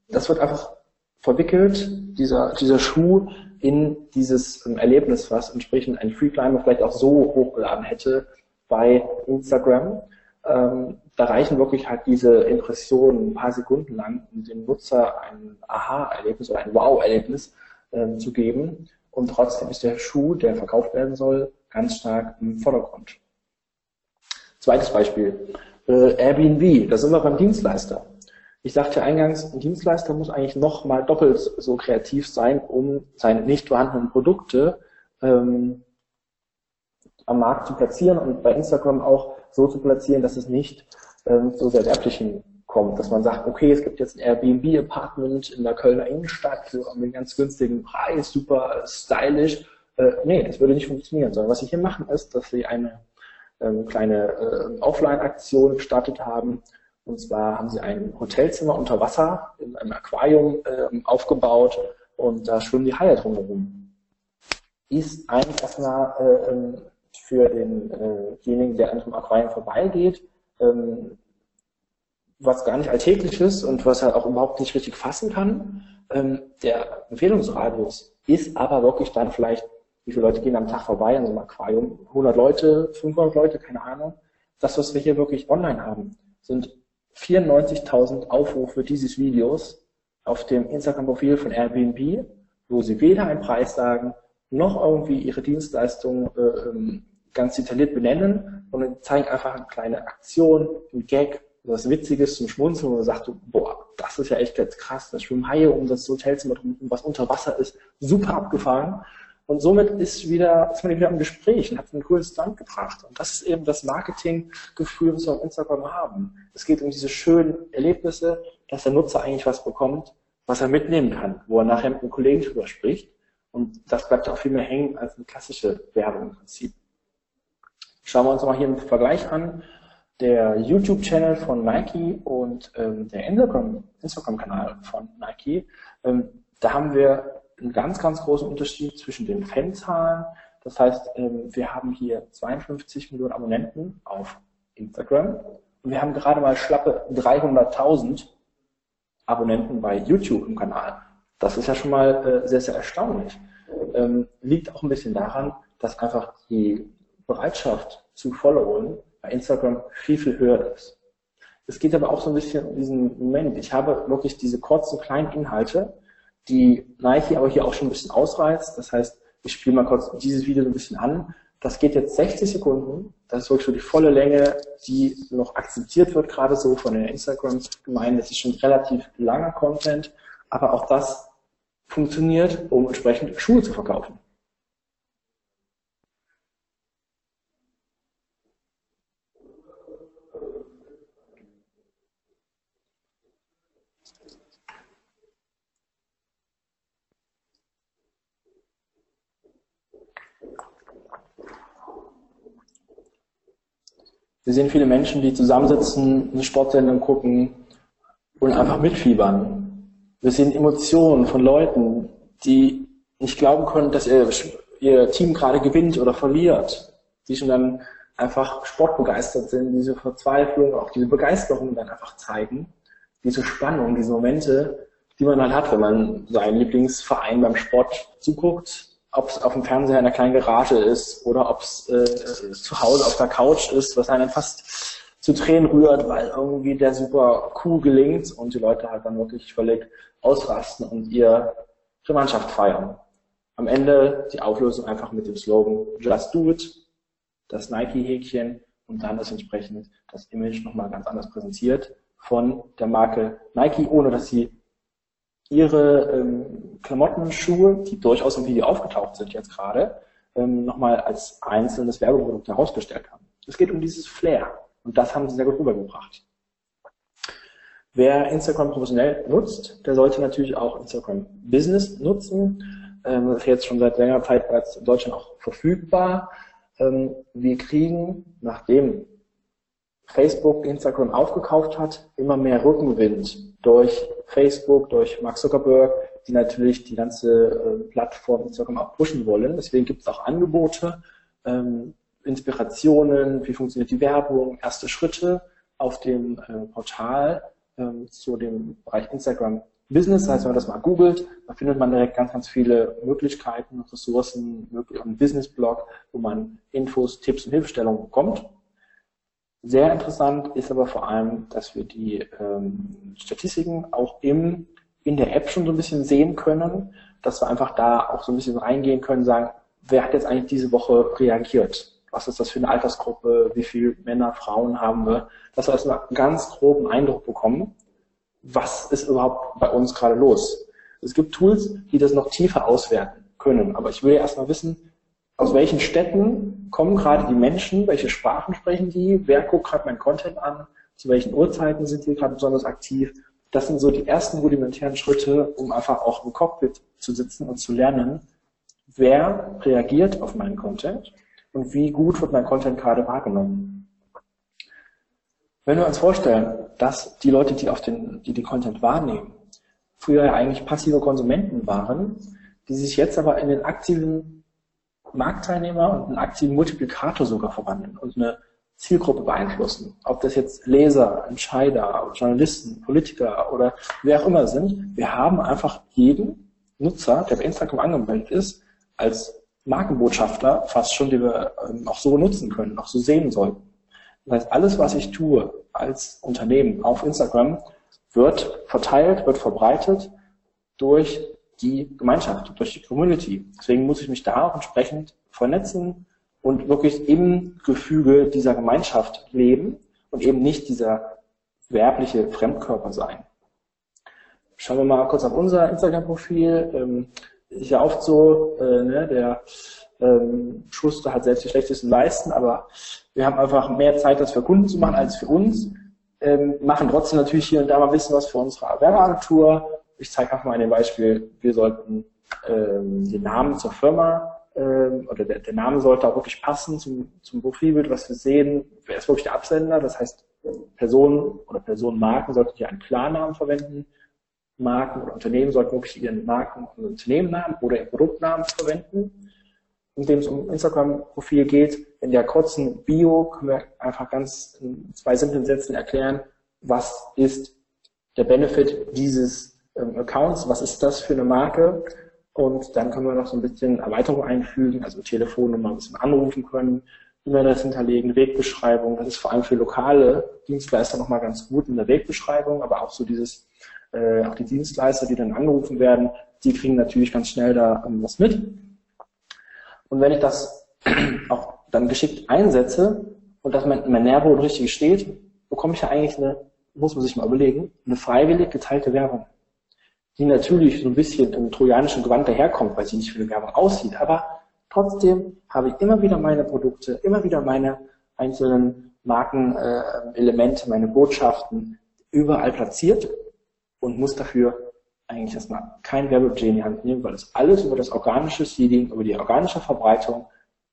das wird einfach verwickelt, dieser, dieser Schuh in dieses ähm, Erlebnis, was entsprechend ein Freeclimber vielleicht auch so hochgeladen hätte bei Instagram. Ähm, da reichen wirklich halt diese Impressionen ein paar Sekunden lang, um dem Nutzer ein Aha-Erlebnis oder ein Wow-Erlebnis ähm, zu geben. Und trotzdem ist der Schuh, der verkauft werden soll, ganz stark im Vordergrund. Zweites Beispiel. Äh, Airbnb, da sind wir beim Dienstleister. Ich sagte eingangs, ein Dienstleister muss eigentlich noch mal doppelt so kreativ sein, um seine nicht vorhandenen Produkte ähm, am Markt zu platzieren und bei Instagram auch so zu platzieren, dass es nicht ähm, zu sehr werblichen kommt, dass man sagt, okay, es gibt jetzt ein Airbnb-Apartment in der Kölner Innenstadt für einen ganz günstigen Preis, super stylisch. Äh, nee, das würde nicht funktionieren, sondern was sie hier machen ist, dass sie eine ähm, kleine äh, Offline-Aktion gestartet haben. Und zwar haben sie ein Hotelzimmer unter Wasser in einem Aquarium äh, aufgebaut und da schwimmen die Haie drumherum. Ist eigentlich erstmal äh, ähm, für denjenigen, der an dem Aquarium vorbeigeht, ähm, was gar nicht alltäglich ist und was er auch überhaupt nicht richtig fassen kann. Ähm, der Empfehlungsradius ist aber wirklich dann vielleicht, wie viele Leute gehen am Tag vorbei an so einem Aquarium? 100 Leute, 500 Leute, keine Ahnung. Das, was wir hier wirklich online haben, sind 94.000 Aufrufe dieses Videos auf dem Instagram-Profil von Airbnb, wo sie weder einen Preis sagen, noch irgendwie ihre Dienstleistung äh, ähm, ganz detailliert benennen, sondern zeigen einfach eine kleine Aktion, ein Gag, was Witziges zum Schmunzeln, wo man sagt, boah, das ist ja echt ganz krass, das schwimmen Haie um das Hotelzimmer drum, was unter Wasser ist, super abgefahren. Und somit ist wieder, ist man wieder im Gespräch und hat ein cooles Land gebracht. Und das ist eben das Marketinggefühl, was wir auf Instagram haben. Es geht um diese schönen Erlebnisse, dass der Nutzer eigentlich was bekommt, was er mitnehmen kann, wo er nachher mit einem Kollegen drüber spricht. Und das bleibt auch viel mehr hängen als eine klassische Werbung im Prinzip. Schauen wir uns mal hier einen Vergleich an der YouTube-Channel von Nike und ähm, der Instagram-Kanal Instagram von Nike, ähm, da haben wir einen ganz, ganz großen Unterschied zwischen den Fanzahlen. Das heißt, ähm, wir haben hier 52 Millionen Abonnenten auf Instagram und wir haben gerade mal schlappe 300.000 Abonnenten bei YouTube im Kanal. Das ist ja schon mal äh, sehr, sehr erstaunlich. Ähm, liegt auch ein bisschen daran, dass einfach die Bereitschaft zu followen bei Instagram viel, viel höher ist. Es geht aber auch so ein bisschen um diesen Moment. Ich habe wirklich diese kurzen, kleinen Inhalte, die Nike aber hier auch schon ein bisschen ausreizt. Das heißt, ich spiele mal kurz dieses Video so ein bisschen an. Das geht jetzt 60 Sekunden. Das ist wirklich so die volle Länge, die noch akzeptiert wird, gerade so von der Instagram-Gemeinde. Das ist schon relativ langer Content. Aber auch das funktioniert, um entsprechend Schuhe zu verkaufen. Wir sehen viele Menschen, die zusammensitzen, eine Sportsendung gucken und einfach mitfiebern. Wir sehen Emotionen von Leuten, die nicht glauben können, dass ihr, ihr Team gerade gewinnt oder verliert. Die schon dann einfach sportbegeistert sind, diese Verzweiflung, auch diese Begeisterung dann einfach zeigen. Diese Spannung, diese Momente, die man dann hat, wenn man seinen Lieblingsverein beim Sport zuguckt ob es auf dem Fernseher in einer kleinen Garage ist oder ob es äh, zu Hause auf der Couch ist, was einen fast zu Tränen rührt, weil irgendwie der super cool gelingt und die Leute halt dann wirklich völlig ausrasten und ihre Mannschaft feiern. Am Ende die Auflösung einfach mit dem Slogan Just Do It, das Nike-Häkchen und dann ist entsprechend das Image nochmal ganz anders präsentiert von der Marke Nike, ohne dass sie ihre ähm, Klamotten, Schuhe, die durchaus im Video aufgetaucht sind jetzt gerade, ähm, nochmal als einzelnes Werbeprodukt herausgestellt haben. Es geht um dieses Flair und das haben sie sehr gut rübergebracht. Wer Instagram professionell nutzt, der sollte natürlich auch Instagram Business nutzen. Ähm, das ist jetzt schon seit längerer Zeit bereits in Deutschland auch verfügbar. Ähm, wir kriegen, nachdem Facebook Instagram aufgekauft hat, immer mehr Rückenwind durch Facebook, durch Mark Zuckerberg, die natürlich die ganze äh, Plattform Instagram auch pushen wollen. Deswegen gibt es auch Angebote, ähm, Inspirationen, wie funktioniert die Werbung, erste Schritte auf dem äh, Portal ähm, zu dem Bereich Instagram Business. Das heißt, wenn man das mal googelt, da findet man direkt ganz, ganz viele Möglichkeiten, Ressourcen, einen Business-Blog, wo man Infos, Tipps und Hilfestellungen bekommt. Sehr interessant ist aber vor allem, dass wir die ähm, Statistiken auch im, in der App schon so ein bisschen sehen können, dass wir einfach da auch so ein bisschen reingehen können, sagen, wer hat jetzt eigentlich diese Woche reagiert? Was ist das für eine Altersgruppe? Wie viele Männer, Frauen haben wir? Dass wir erstmal einen ganz groben Eindruck bekommen, was ist überhaupt bei uns gerade los? Es gibt Tools, die das noch tiefer auswerten können, aber ich will erstmal wissen, aus welchen Städten kommen gerade die Menschen, welche Sprachen sprechen die, wer guckt gerade mein Content an, zu welchen Uhrzeiten sind die gerade besonders aktiv. Das sind so die ersten rudimentären Schritte, um einfach auch im Cockpit zu sitzen und zu lernen, wer reagiert auf meinen Content und wie gut wird mein Content gerade wahrgenommen. Wenn wir uns vorstellen, dass die Leute, die auf den, die, die Content wahrnehmen, früher ja eigentlich passive Konsumenten waren, die sich jetzt aber in den aktiven Marktteilnehmer und einen aktiven Multiplikator sogar verwandeln und eine Zielgruppe beeinflussen. Ob das jetzt Leser, Entscheider, Journalisten, Politiker oder wer auch immer sind. Wir haben einfach jeden Nutzer, der bei Instagram angemeldet ist, als Markenbotschafter fast schon, die wir ähm, auch so nutzen können, auch so sehen sollten. Das heißt, alles, was ich tue als Unternehmen auf Instagram, wird verteilt, wird verbreitet durch die Gemeinschaft, durch die Community. Deswegen muss ich mich da auch entsprechend vernetzen und wirklich im Gefüge dieser Gemeinschaft leben und eben nicht dieser werbliche Fremdkörper sein. Schauen wir mal kurz auf unser Instagram-Profil. Ähm, ist ja oft so, äh, ne, der ähm, Schuster hat selbst die schlechtesten Leisten, aber wir haben einfach mehr Zeit, das für Kunden zu machen als für uns. Ähm, machen trotzdem natürlich hier und da mal ein bisschen was für unsere Werbeagentur. Ich zeige einfach mal ein Beispiel. Wir sollten ähm, den Namen zur Firma ähm, oder der, der, Name sollte auch wirklich passen zum, zum Profilbild, was wir sehen. Wer ist wirklich der Absender? Das heißt, Personen oder Personenmarken sollten hier einen Klarnamen verwenden. Marken oder Unternehmen sollten wirklich ihren Marken- und Unternehmennamen oder ihren Produktnamen verwenden. Indem es um Instagram-Profil geht, in der kurzen Bio können wir einfach ganz in zwei simplen Sätzen erklären, was ist der Benefit dieses Accounts, was ist das für eine Marke und dann können wir noch so ein bisschen Erweiterung einfügen, also Telefonnummer ein bisschen anrufen können, E-Mail-Adresse hinterlegen, Wegbeschreibung. Das ist vor allem für lokale Dienstleister nochmal ganz gut in der Wegbeschreibung, aber auch so dieses, äh, auch die Dienstleister, die dann angerufen werden, die kriegen natürlich ganz schnell da ähm, was mit. Und wenn ich das auch dann geschickt einsetze und dass mein, mein Nährboden richtig steht, bekomme ich ja eigentlich eine, muss man sich mal überlegen, eine freiwillig geteilte Werbung die natürlich so ein bisschen im trojanischen Gewand daherkommt, weil sie nicht wie eine Werbung aussieht, aber trotzdem habe ich immer wieder meine Produkte, immer wieder meine einzelnen Markenelemente, äh, meine Botschaften überall platziert und muss dafür eigentlich erstmal kein Werbebudget in die Hand nehmen, weil das alles über das organische Seeding, über die organische Verbreitung,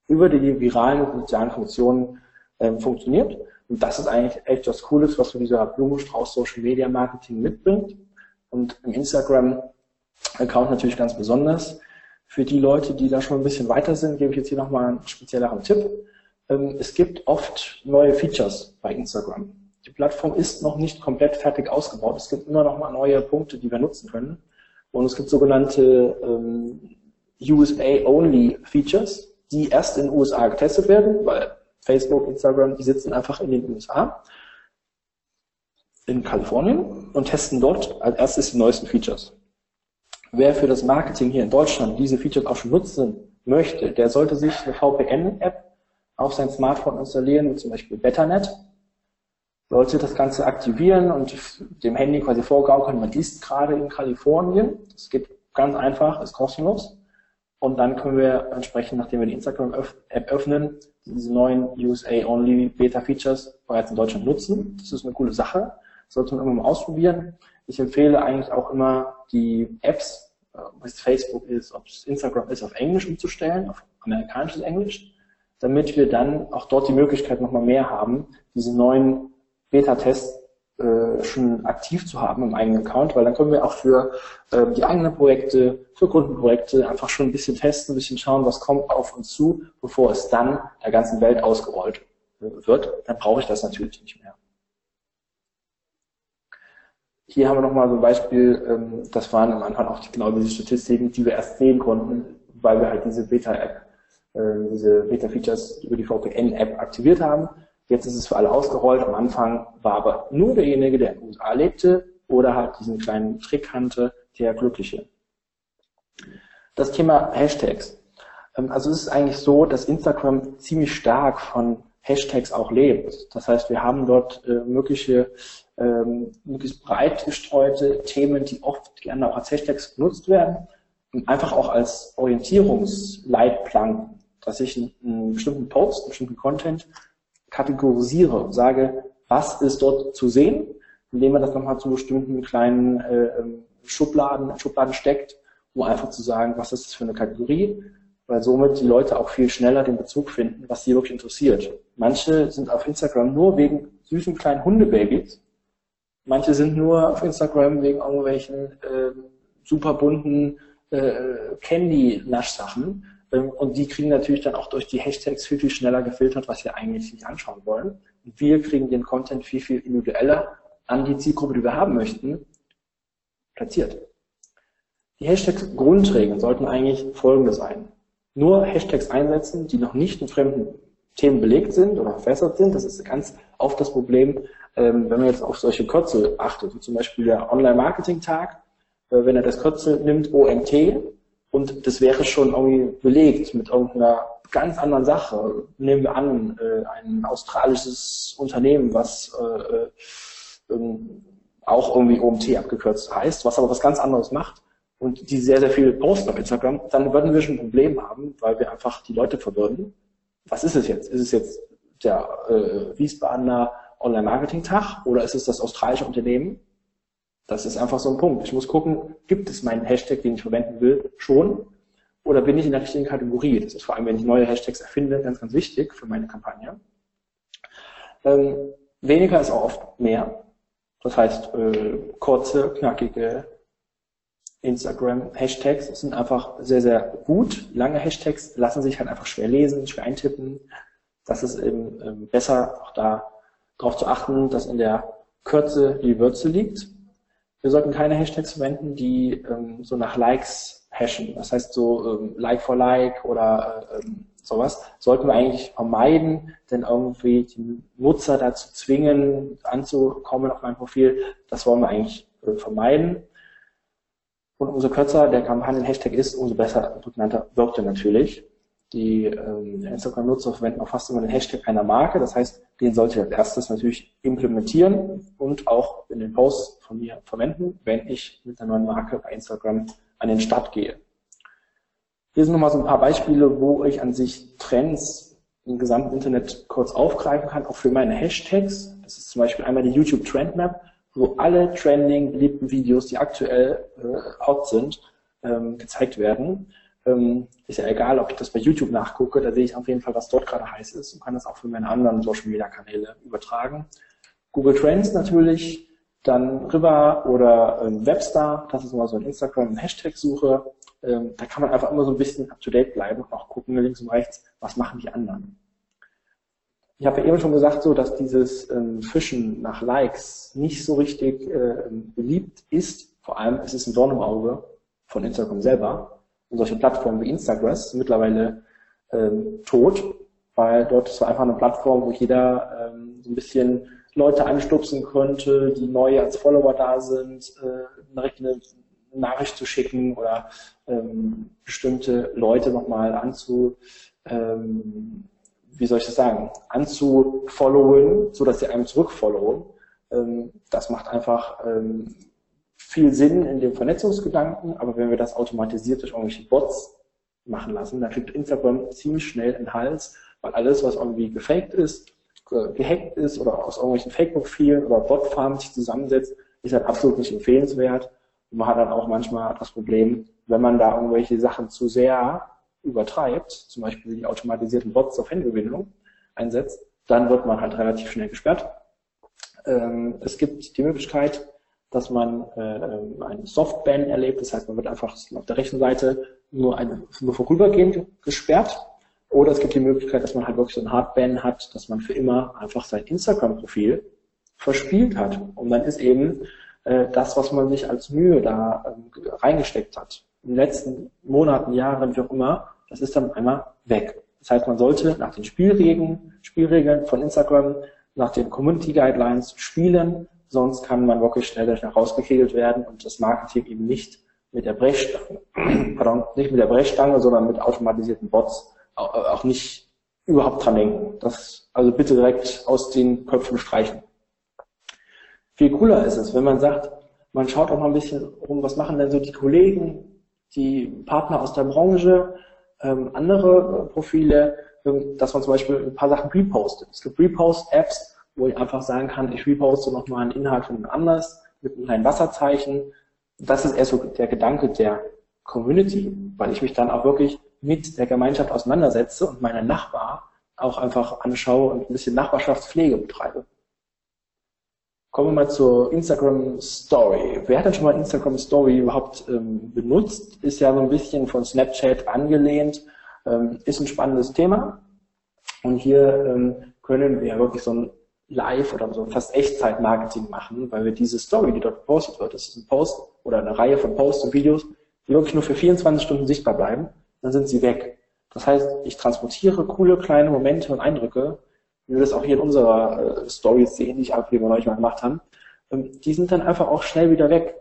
über die viralen und sozialen Funktionen äh, funktioniert. Und das ist eigentlich echt was Cooles, was so dieser Blumenstrauß Social Media Marketing mitbringt und im Instagram-Account natürlich ganz besonders. Für die Leute, die da schon ein bisschen weiter sind, gebe ich jetzt hier nochmal einen spezielleren Tipp. Ähm, es gibt oft neue Features bei Instagram. Die Plattform ist noch nicht komplett fertig ausgebaut. Es gibt immer noch mal neue Punkte, die wir nutzen können. Und es gibt sogenannte ähm, USA-Only-Features, die erst in den USA getestet werden, weil Facebook, Instagram, die sitzen einfach in den USA in Kalifornien und testen dort als erstes die neuesten Features. Wer für das Marketing hier in Deutschland diese Features auch schon nutzen möchte, der sollte sich eine VPN-App auf sein Smartphone installieren, wie zum Beispiel Betternet, sollte das Ganze aktivieren und dem Handy quasi vorgaukeln, man ist gerade in Kalifornien. Das geht ganz einfach, ist kostenlos. Und dann können wir entsprechend, nachdem wir die Instagram-App öffnen, diese neuen USA-Only Beta-Features bereits in Deutschland nutzen. Das ist eine coole Sache sollte man immer mal ausprobieren. Ich empfehle eigentlich auch immer die Apps, äh, ob es Facebook ist, ob es Instagram ist, auf Englisch umzustellen, auf amerikanisches Englisch, damit wir dann auch dort die Möglichkeit nochmal mehr haben, diese neuen Beta-Tests äh, schon aktiv zu haben im eigenen Account, weil dann können wir auch für äh, die eigenen Projekte, für Kundenprojekte einfach schon ein bisschen testen, ein bisschen schauen, was kommt auf uns zu, bevor es dann der ganzen Welt ausgerollt wird. Dann brauche ich das natürlich nicht mehr. Hier haben wir nochmal so ein Beispiel, ähm, das waren am Anfang auch die, genau diese Statistiken, die wir erst sehen konnten, weil wir halt diese Beta-App, äh, diese Beta-Features über die VPN-App aktiviert haben. Jetzt ist es für alle ausgerollt. Am Anfang war aber nur derjenige, der in den USA lebte oder halt diesen kleinen Trick kannte, der Glückliche. Das Thema Hashtags. Ähm, also es ist eigentlich so, dass Instagram ziemlich stark von Hashtags auch lebt. Das heißt, wir haben dort äh, mögliche ähm, möglichst breit gestreute Themen, die oft gerne auch als Hashtags benutzt werden und einfach auch als Orientierungsleitplanken, dass ich einen, einen bestimmten Post, einen bestimmten Content kategorisiere und sage, was ist dort zu sehen, indem man das nochmal zu bestimmten kleinen äh, Schubladen, Schubladen steckt, um einfach zu sagen, was ist das für eine Kategorie, weil somit die Leute auch viel schneller den Bezug finden, was sie wirklich interessiert. Manche sind auf Instagram nur wegen süßen kleinen Hundebabys Manche sind nur auf Instagram wegen irgendwelchen äh, super bunten äh, Candy-Naschsachen. Ähm, und die kriegen natürlich dann auch durch die Hashtags viel, viel schneller gefiltert, was wir eigentlich nicht anschauen wollen. Und wir kriegen den Content viel, viel individueller an die Zielgruppe, die wir haben möchten, platziert. Die Hashtags-Grundregeln sollten eigentlich folgende sein. Nur Hashtags einsetzen, die noch nicht in fremden Themen belegt sind oder verfässert sind. Das ist ganz oft das Problem, wenn man jetzt auf solche Kürzel achtet, wie zum Beispiel der Online-Marketing-Tag, äh, wenn er das Kürzel nimmt, OMT, und das wäre schon irgendwie belegt mit irgendeiner ganz anderen Sache. Nehmen wir an, äh, ein australisches Unternehmen, was äh, ähm, auch irgendwie OMT abgekürzt heißt, was aber was ganz anderes macht und die sehr, sehr viel posten auf Instagram, dann würden wir schon ein Problem haben, weil wir einfach die Leute verwirren. Was ist es jetzt? Ist es jetzt der Wiesbadener Online-Marketing-Tag oder ist es das australische Unternehmen? Das ist einfach so ein Punkt. Ich muss gucken, gibt es meinen Hashtag, den ich verwenden will, schon? Oder bin ich in der richtigen Kategorie? Das ist vor allem, wenn ich neue Hashtags erfinde, ganz, ganz wichtig für meine Kampagne. Ähm, weniger ist auch oft mehr. Das heißt, äh, kurze, knackige Instagram-Hashtags sind einfach sehr, sehr gut. Lange Hashtags lassen sich halt einfach schwer lesen, schwer eintippen. Das ist eben ähm, besser, auch da darauf zu achten, dass in der Kürze die Würze liegt. Wir sollten keine Hashtags verwenden, die ähm, so nach Likes hashen. Das heißt so ähm, Like for Like oder äh, ähm, sowas sollten wir eigentlich vermeiden, denn irgendwie die Nutzer dazu zwingen, anzukommen auf mein Profil, das wollen wir eigentlich äh, vermeiden. Und umso kürzer der Kampagnen-Hashtag ist, umso besser prägnanter wirkt er natürlich. Die ähm, Instagram-Nutzer verwenden auch fast immer den Hashtag einer Marke. Das heißt, den sollte ich als erstes natürlich implementieren und auch in den Posts von mir verwenden, wenn ich mit einer neuen Marke bei Instagram an den Start gehe. Hier sind nochmal so ein paar Beispiele, wo ich an sich Trends im gesamten Internet kurz aufgreifen kann, auch für meine Hashtags. Das ist zum Beispiel einmal die YouTube Trend Map wo alle trending beliebten Videos, die aktuell äh, hot sind, ähm, gezeigt werden. Ähm, ist ja egal, ob ich das bei YouTube nachgucke, da sehe ich auf jeden Fall, was dort gerade heiß ist und kann das auch für meine anderen Social Media Kanäle übertragen. Google Trends natürlich, dann River oder ähm, Webstar, das ist immer so ein Instagram-Hashtag-Suche. Ähm, da kann man einfach immer so ein bisschen up to date bleiben und auch gucken links und rechts, was machen die anderen. Ich habe ja eben schon gesagt, so dass dieses ähm, Fischen nach Likes nicht so richtig äh, beliebt ist. Vor allem es ist ein Dorn im Auge von Instagram selber. Solche Plattformen wie Instagram sind mittlerweile ähm, tot, weil dort ist einfach eine Plattform, wo jeder ähm, so ein bisschen Leute anstupsen könnte, die neu als Follower da sind, äh, direkt eine Nachricht zu schicken oder ähm, bestimmte Leute nochmal anzu ähm, wie soll ich das sagen, anzufollowen, so dass sie einem zurückfollowen. Ähm, das macht einfach ähm, viel Sinn in dem Vernetzungsgedanken, aber wenn wir das automatisiert durch irgendwelche Bots machen lassen, dann kriegt Instagram ziemlich schnell einen Hals, weil alles, was irgendwie gefaked ist, gehackt ist oder aus irgendwelchen Fake-Profilen oder Bot-Farms sich zusammensetzt, ist halt absolut nicht empfehlenswert. Und man hat dann auch manchmal das Problem, wenn man da irgendwelche Sachen zu sehr übertreibt, zum Beispiel die automatisierten Bots zur Fangewinnung einsetzt, dann wird man halt relativ schnell gesperrt. Ähm, es gibt die Möglichkeit, dass man äh, ähm, einen Softban erlebt, das heißt, man wird einfach auf der rechten Seite nur, eine, nur vorübergehend gesperrt. Oder es gibt die Möglichkeit, dass man halt wirklich so ein Hardban hat, dass man für immer einfach sein Instagram-Profil verspielt hat. Und dann ist eben äh, das, was man sich als Mühe da ähm, reingesteckt hat, in den letzten Monaten, Jahren, wie auch immer, das ist dann einmal weg. Das heißt, man sollte nach den Spielregeln, Spielregeln von Instagram, nach den Community Guidelines spielen, sonst kann man wirklich schnell herausgekegelt werden und das Marketing eben nicht mit der Brechstange, pardon, nicht mit der Brechstange, sondern mit automatisierten Bots auch nicht überhaupt dran denken. Das also bitte direkt aus den Köpfen streichen. Viel cooler ist es, wenn man sagt, man schaut auch mal ein bisschen rum, was machen denn so die Kollegen, die Partner aus der Branche, ähm, andere äh, Profile, ähm, dass man zum Beispiel ein paar Sachen repostet. Es gibt Repost-Apps, wo ich einfach sagen kann, ich reposte nochmal einen Inhalt von anders mit einem kleinen Wasserzeichen. Das ist eher so der Gedanke der Community, weil ich mich dann auch wirklich mit der Gemeinschaft auseinandersetze und meine Nachbar auch einfach anschaue und ein bisschen Nachbarschaftspflege betreibe. Kommen wir mal zur Instagram Story. Wer hat denn schon mal Instagram Story überhaupt ähm, benutzt? Ist ja so ein bisschen von Snapchat angelehnt. Ähm, ist ein spannendes Thema. Und hier ähm, können wir wirklich so ein Live- oder so fast Echtzeit-Marketing machen, weil wir diese Story, die dort gepostet wird, das ist ein Post oder eine Reihe von Posts und Videos, die wirklich nur für 24 Stunden sichtbar bleiben, dann sind sie weg. Das heißt, ich transportiere coole kleine Momente und Eindrücke, wie wir das auch hier in unserer äh, Stories sehen, die ich auch hier neulich mal gemacht haben. Ähm, die sind dann einfach auch schnell wieder weg.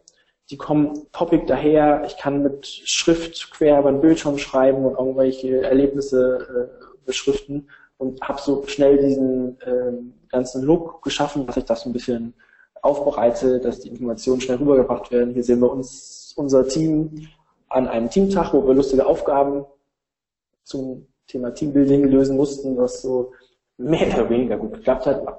Die kommen topic daher, ich kann mit Schrift quer über den Bildschirm schreiben und irgendwelche Erlebnisse äh, beschriften und habe so schnell diesen äh, ganzen Look geschaffen, dass ich das ein bisschen aufbereite, dass die Informationen schnell rübergebracht werden. Hier sehen wir uns, unser Team an einem Teamtag, wo wir lustige Aufgaben zum Thema Teambuilding lösen mussten, was so mehr oder weniger gut geklappt hat. Wir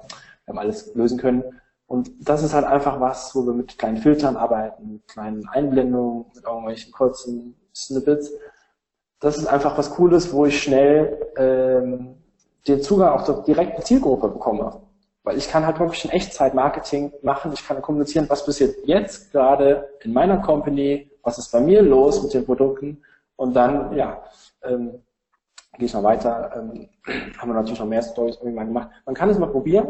haben alles lösen können. Und das ist halt einfach was, wo wir mit kleinen Filtern arbeiten, mit kleinen Einblendungen, mit irgendwelchen kurzen Snippets. Das ist einfach was Cooles, wo ich schnell ähm, den Zugang auch zur direkten Zielgruppe bekomme. Weil ich kann halt wirklich in Echtzeit Marketing machen. Ich kann kommunizieren, was passiert jetzt gerade in meiner Company, was ist bei mir los mit den Produkten. Und dann, ja, ähm, gehe ich noch weiter. Ähm, haben wir natürlich noch mehr Stories irgendwann gemacht. Man kann es mal probieren,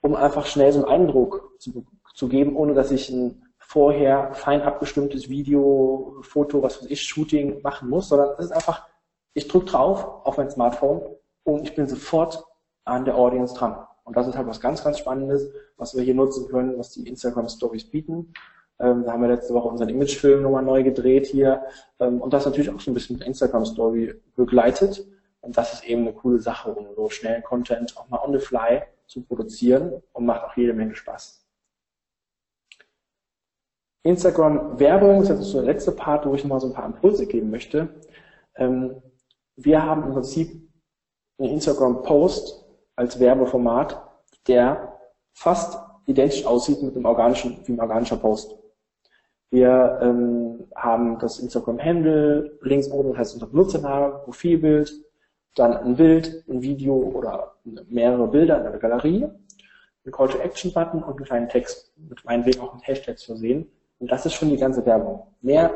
um einfach schnell so einen Eindruck zu, zu geben, ohne dass ich ein vorher fein abgestimmtes Video, Foto, was weiß ich, Shooting machen muss, sondern es ist einfach, ich drücke drauf auf mein Smartphone und ich bin sofort an der Audience dran. Und das ist halt was ganz, ganz Spannendes, was wir hier nutzen können, was die Instagram Stories bieten. Ähm, da haben wir letzte Woche unseren Imagefilm nochmal neu gedreht hier. Ähm, und das natürlich auch so ein bisschen mit Instagram Story begleitet. Und das ist eben eine coole Sache, um so schnellen Content auch mal on the fly zu produzieren und macht auch jede Menge Spaß. Instagram Werbung ist jetzt so der letzte Part, wo ich nochmal so ein paar Impulse geben möchte. Ähm, wir haben im Prinzip einen Instagram Post als Werbeformat, der fast identisch aussieht mit einem organischen, wie ein organischer Post. Wir ähm, haben das Instagram-Handle, links oben heißt unser Benutzername, Profilbild, dann ein Bild, ein Video oder mehrere Bilder in einer Galerie, ein Call-to-Action-Button und einen kleinen Text, mit meinetwegen auch mit Hashtags versehen. Und das ist schon die ganze Werbung. Mehr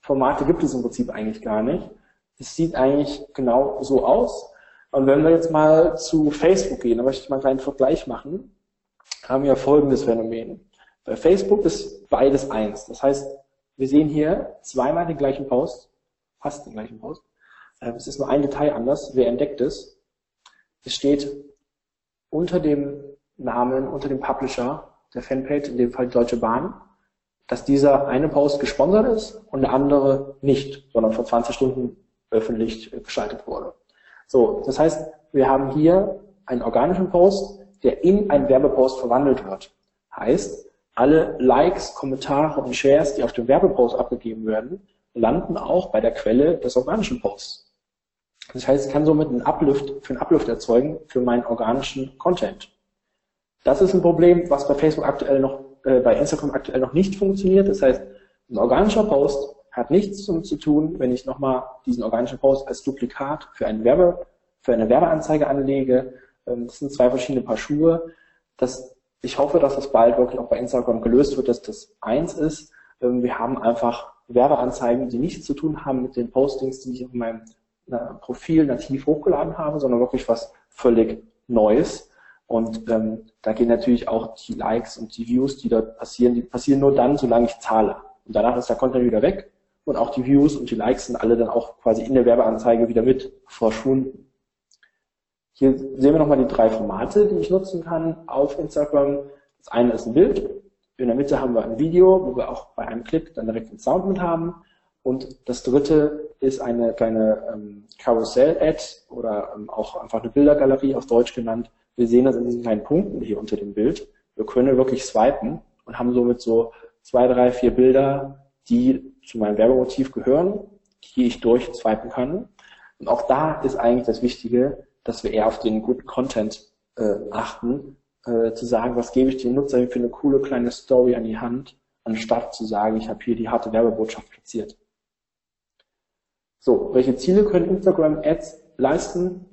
Formate gibt es im Prinzip eigentlich gar nicht. Es sieht eigentlich genau so aus. Und wenn wir jetzt mal zu Facebook gehen, da möchte ich mal einen kleinen Vergleich machen, haben wir folgendes Phänomen. Bei Facebook ist beides eins. Das heißt, wir sehen hier zweimal den gleichen Post, fast den gleichen Post. Ähm, es ist nur ein Detail anders. Wer entdeckt es? Es steht unter dem Namen, unter dem Publisher der Fanpage, in dem Fall Deutsche Bahn, dass dieser eine Post gesponsert ist und der andere nicht, sondern vor 20 Stunden öffentlich geschaltet wurde. So, das heißt, wir haben hier einen organischen Post, der in einen Werbepost verwandelt wird. Heißt, alle Likes, Kommentare und Shares, die auf dem Werbepost abgegeben werden, landen auch bei der Quelle des organischen Posts. Das heißt, ich kann somit einen Uplift, für einen Uplift erzeugen für meinen organischen Content. Das ist ein Problem, was bei Facebook aktuell noch, äh, bei Instagram aktuell noch nicht funktioniert. Das heißt, ein organischer Post hat nichts damit zu tun, wenn ich nochmal diesen organischen Post als Duplikat für, einen Werbe, für eine Werbeanzeige anlege. Ähm, das sind zwei verschiedene Paar Schuhe. Das, ich hoffe, dass das bald wirklich auch bei Instagram gelöst wird, dass das eins ist. Ähm, wir haben einfach Werbeanzeigen, die nichts zu tun haben mit den Postings, die ich auf meinem Profil nativ hochgeladen habe, sondern wirklich was völlig Neues. Und ähm, da gehen natürlich auch die Likes und die Views, die dort passieren, die passieren nur dann, solange ich zahle. Und danach ist der Content wieder weg und auch die Views und die Likes sind alle dann auch quasi in der Werbeanzeige wieder mit verschwunden. Hier sehen wir nochmal die drei Formate, die ich nutzen kann auf Instagram. Das eine ist ein Bild. In der Mitte haben wir ein Video, wo wir auch bei einem Klick dann direkt den Sound mit haben. Und das dritte ist eine kleine ähm, Carousel-Ad oder ähm, auch einfach eine Bildergalerie auf Deutsch genannt. Wir sehen das in diesen kleinen Punkten hier unter dem Bild. Wir können wirklich swipen und haben somit so zwei, drei, vier Bilder, die zu meinem Werbemotiv gehören, die ich durchswipen kann. Und auch da ist eigentlich das Wichtige, dass wir eher auf den guten Content äh, achten, äh, zu sagen, was gebe ich dem Nutzer für eine coole kleine Story an die Hand, anstatt zu sagen, ich habe hier die harte Werbebotschaft platziert. So, welche Ziele können Instagram Ads leisten?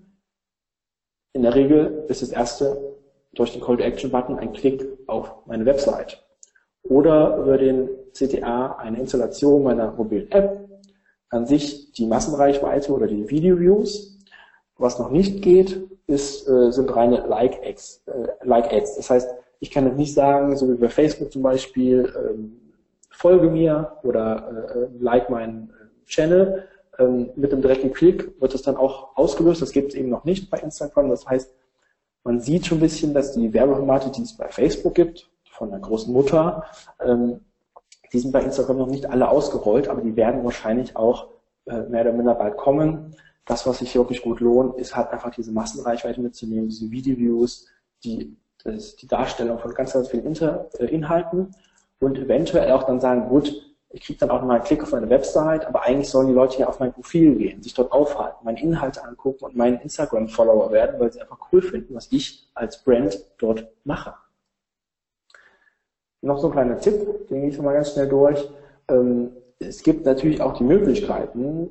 In der Regel ist das erste durch den Call to Action Button ein Klick auf meine Website oder über den CTA eine Installation meiner mobilen App, an sich die Massenreichweite oder die Video-Views. Was noch nicht geht, ist, äh, sind reine Like-Ads. Äh, like. Das heißt, ich kann jetzt nicht sagen, so wie bei Facebook zum Beispiel, ähm, folge mir oder äh, like meinen äh, Channel. Ähm, mit einem direkten Klick wird es dann auch ausgelöst. Das gibt es eben noch nicht bei Instagram. Das heißt, man sieht schon ein bisschen, dass die Werbeformate, die es bei Facebook gibt, von der großen Mutter, ähm, die sind bei Instagram noch nicht alle ausgerollt, aber die werden wahrscheinlich auch äh, mehr oder minder bald kommen. Das, was sich wirklich gut lohnt, ist halt einfach diese Massenreichweite mitzunehmen, diese Videoviews, die, die Darstellung von ganz, ganz vielen Inter, äh, Inhalten und eventuell auch dann sagen, gut, ich kriege dann auch mal einen Klick auf meine Website, aber eigentlich sollen die Leute ja auf mein Profil gehen, sich dort aufhalten, meine Inhalte angucken und meinen Instagram-Follower werden, weil sie einfach cool finden, was ich als Brand dort mache. Noch so ein kleiner Tipp, den gehe ich mal ganz schnell durch. Ähm, es gibt natürlich auch die Möglichkeiten,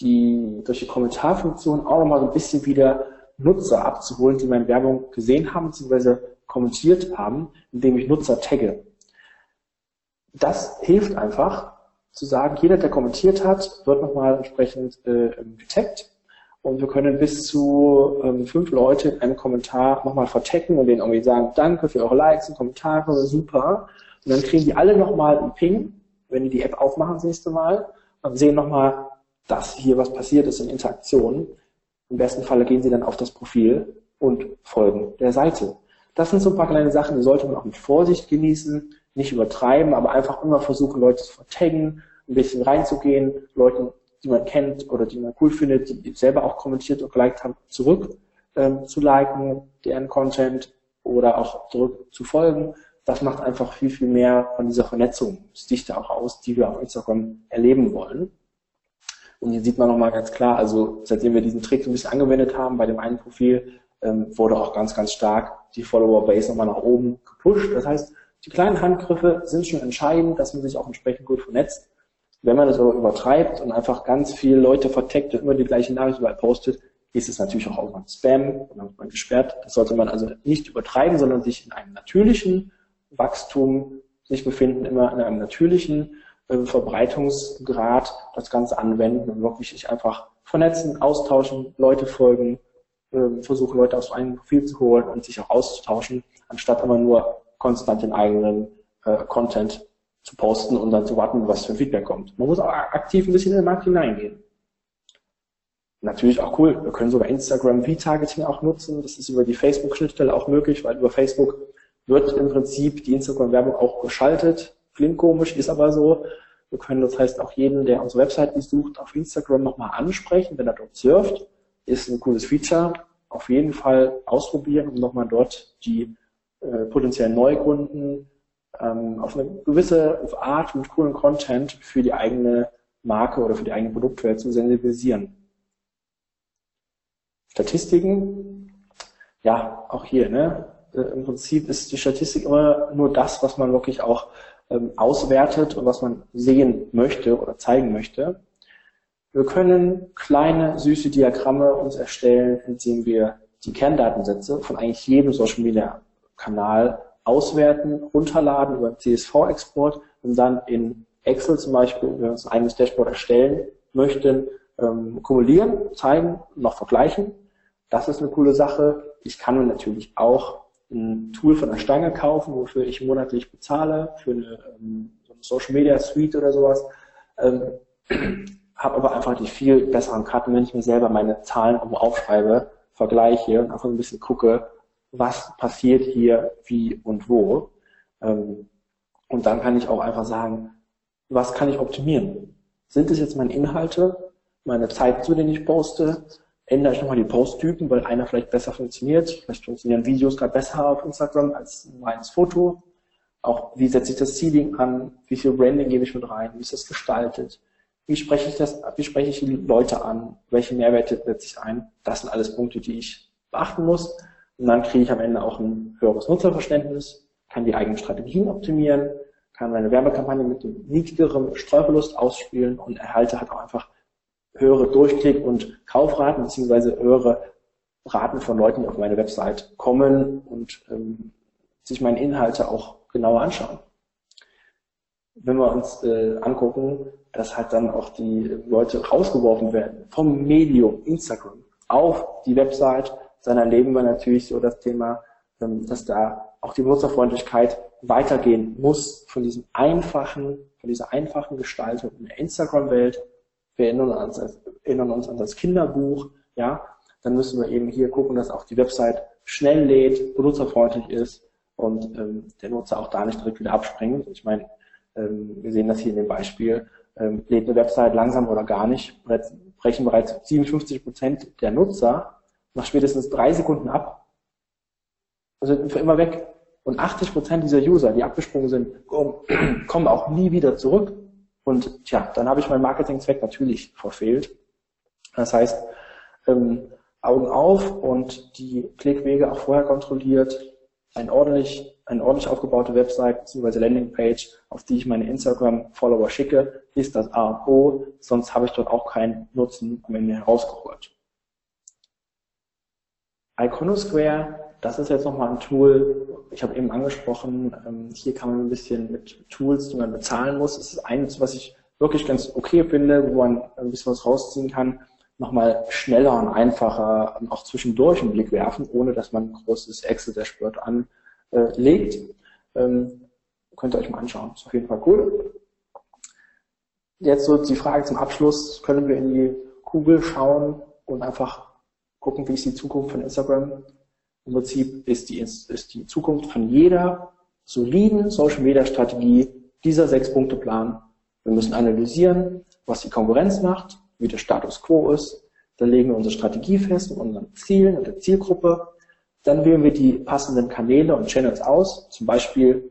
die durch die Kommentarfunktion auch nochmal so ein bisschen wieder Nutzer abzuholen, die meine Werbung gesehen haben bzw. kommentiert haben, indem ich Nutzer tagge das hilft einfach zu sagen, jeder, der kommentiert hat, wird nochmal entsprechend äh, getaggt und wir können bis zu ähm, fünf Leute in einem Kommentar nochmal vertecken und denen irgendwie sagen, danke für eure Likes und Kommentare, super. Und dann kriegen die alle nochmal einen Ping, wenn die die App aufmachen das nächste Mal und sehen nochmal, dass hier was passiert ist in Interaktionen. Im besten Falle gehen sie dann auf das Profil und folgen der Seite. Das sind so ein paar kleine Sachen, die sollte man auch mit Vorsicht genießen nicht übertreiben, aber einfach immer versuchen, Leute zu vertaggen, ein bisschen reinzugehen, Leuten, die man kennt oder die man cool findet, die selber auch kommentiert und geliked haben, zurück ähm, zu liken, deren Content oder auch zurück zu folgen. Das macht einfach viel, viel mehr von dieser Vernetzungsdichte auch aus, die wir auf Instagram erleben wollen. Und hier sieht man nochmal ganz klar, also seitdem wir diesen Trick ein bisschen angewendet haben, bei dem einen Profil ähm, wurde auch ganz, ganz stark die Follower-Base nochmal nach oben gepusht. Das heißt, die kleinen Handgriffe sind schon entscheidend, dass man sich auch entsprechend gut vernetzt. Wenn man das aber übertreibt und einfach ganz viele Leute verteckt und immer die gleiche Nachricht überall postet, ist es natürlich auch irgendwann Spam und dann wird man gesperrt. Das sollte man also nicht übertreiben, sondern sich in einem natürlichen Wachstum sich befinden, immer in einem natürlichen äh, Verbreitungsgrad das Ganze anwenden und wirklich sich einfach vernetzen, austauschen, Leute folgen, äh, versuchen Leute aus einem Profil zu holen und sich auch auszutauschen, anstatt immer nur konstant den eigenen äh, Content zu posten und dann zu warten, was für ein Feedback kommt. Man muss auch aktiv ein bisschen in den Markt hineingehen. Natürlich auch cool, wir können sogar Instagram V-Targeting auch nutzen. Das ist über die Facebook-Schnittstelle auch möglich, weil über Facebook wird im Prinzip die Instagram-Werbung auch geschaltet. Klingt komisch, ist aber so. Wir können das heißt auch jeden, der unsere Website besucht, auf Instagram nochmal ansprechen, wenn er dort surft. Ist ein cooles Feature. Auf jeden Fall ausprobieren, um nochmal dort die äh, potenziellen Neukunden ähm, auf eine gewisse Art mit coolen Content für die eigene Marke oder für die eigene Produktwelt zu sensibilisieren. Statistiken, ja, auch hier, ne? Äh, Im Prinzip ist die Statistik immer nur das, was man wirklich auch ähm, auswertet und was man sehen möchte oder zeigen möchte. Wir können kleine, süße Diagramme uns erstellen, indem wir die Kerndatensätze von eigentlich jedem Social Media Kanal auswerten, runterladen über CSV-Export und dann in Excel zum Beispiel, wenn wir uns ein eigenes Dashboard erstellen möchten, ähm, kumulieren, zeigen, noch vergleichen. Das ist eine coole Sache. Ich kann mir natürlich auch ein Tool von der Stange kaufen, wofür ich monatlich bezahle, für eine, ähm, Social Media Suite oder sowas. Ähm, habe aber einfach die viel besseren Karten, wenn ich mir selber meine Zahlen aufschreibe, vergleiche und einfach ein bisschen gucke, was passiert hier, wie und wo. Ähm, und dann kann ich auch einfach sagen, was kann ich optimieren? Sind es jetzt meine Inhalte, meine Zeit, zu denen ich poste? Ändere ich nochmal die Posttypen, weil einer vielleicht besser funktioniert? Vielleicht funktionieren Videos gerade besser auf Instagram als ein reines Foto. Auch wie setze ich das Seeding an? Wie viel Branding gebe ich mit rein? Wie ist das gestaltet? Wie spreche ich das, wie spreche ich die Leute an? Welche Mehrwerte setze ich ein? Das sind alles Punkte, die ich beachten muss. Und dann kriege ich am Ende auch ein höheres Nutzerverständnis, kann die eigenen Strategien optimieren, kann meine Werbekampagne mit dem niedrigeren Streuverlust ausspielen und erhalte halt auch einfach höhere Durchklick- und Kaufraten beziehungsweise höhere Raten von Leuten, die auf meine Website kommen und ähm, sich meine Inhalte auch genauer anschauen. Wenn wir uns äh, angucken, dass halt dann auch die Leute rausgeworfen werden vom Medium Instagram auf die Website dann erleben wir natürlich so das Thema, ähm, dass da auch die Nutzerfreundlichkeit weitergehen muss von diesem einfachen, von dieser einfachen Gestaltung in der Instagram-Welt. Wir erinnern uns, erinnern uns an das Kinderbuch, ja, dann müssen wir eben hier gucken, dass auch die Website schnell lädt, benutzerfreundlich ist und ähm, der Nutzer auch da nicht direkt wieder abspringt. Ich meine, ähm, wir sehen das hier in dem Beispiel, ähm, lädt eine Website langsam oder gar nicht, brechen bereits 57 Prozent der Nutzer nach spätestens drei Sekunden ab. Also für immer weg. Und 80 Prozent dieser User, die abgesprungen sind, kommen auch nie wieder zurück. Und tja, dann habe ich meinen Marketingzweck natürlich verfehlt. Das heißt, ähm, Augen auf und die Klickwege auch vorher kontrolliert, ein ordentlich, eine ordentlich aufgebaute Website bzw. Landingpage, auf die ich meine Instagram-Follower schicke, ist das A und O, sonst habe ich dort auch keinen Nutzen am Ende herausgeholt. Iconosquare, das ist jetzt nochmal ein Tool, ich habe eben angesprochen, ähm, hier kann man ein bisschen mit Tools, die man bezahlen muss. Es ist eines, was ich wirklich ganz okay finde, wo man ein bisschen was rausziehen kann nochmal schneller und einfacher auch zwischendurch einen Blick werfen, ohne dass man ein großes Excel-Dashboard anlegt. Ähm, könnt ihr euch mal anschauen. Ist auf jeden Fall cool. Jetzt so die Frage zum Abschluss. Können wir in die Kugel schauen und einfach gucken, wie ist die Zukunft von Instagram? Im Prinzip ist die, ist die Zukunft von jeder soliden Social Media Strategie dieser sechs Punkte Plan. Wir müssen analysieren, was die Konkurrenz macht, wie der Status quo ist. Dann legen wir unsere Strategie fest mit unseren Zielen und der Zielgruppe. Dann wählen wir die passenden Kanäle und Channels aus, zum Beispiel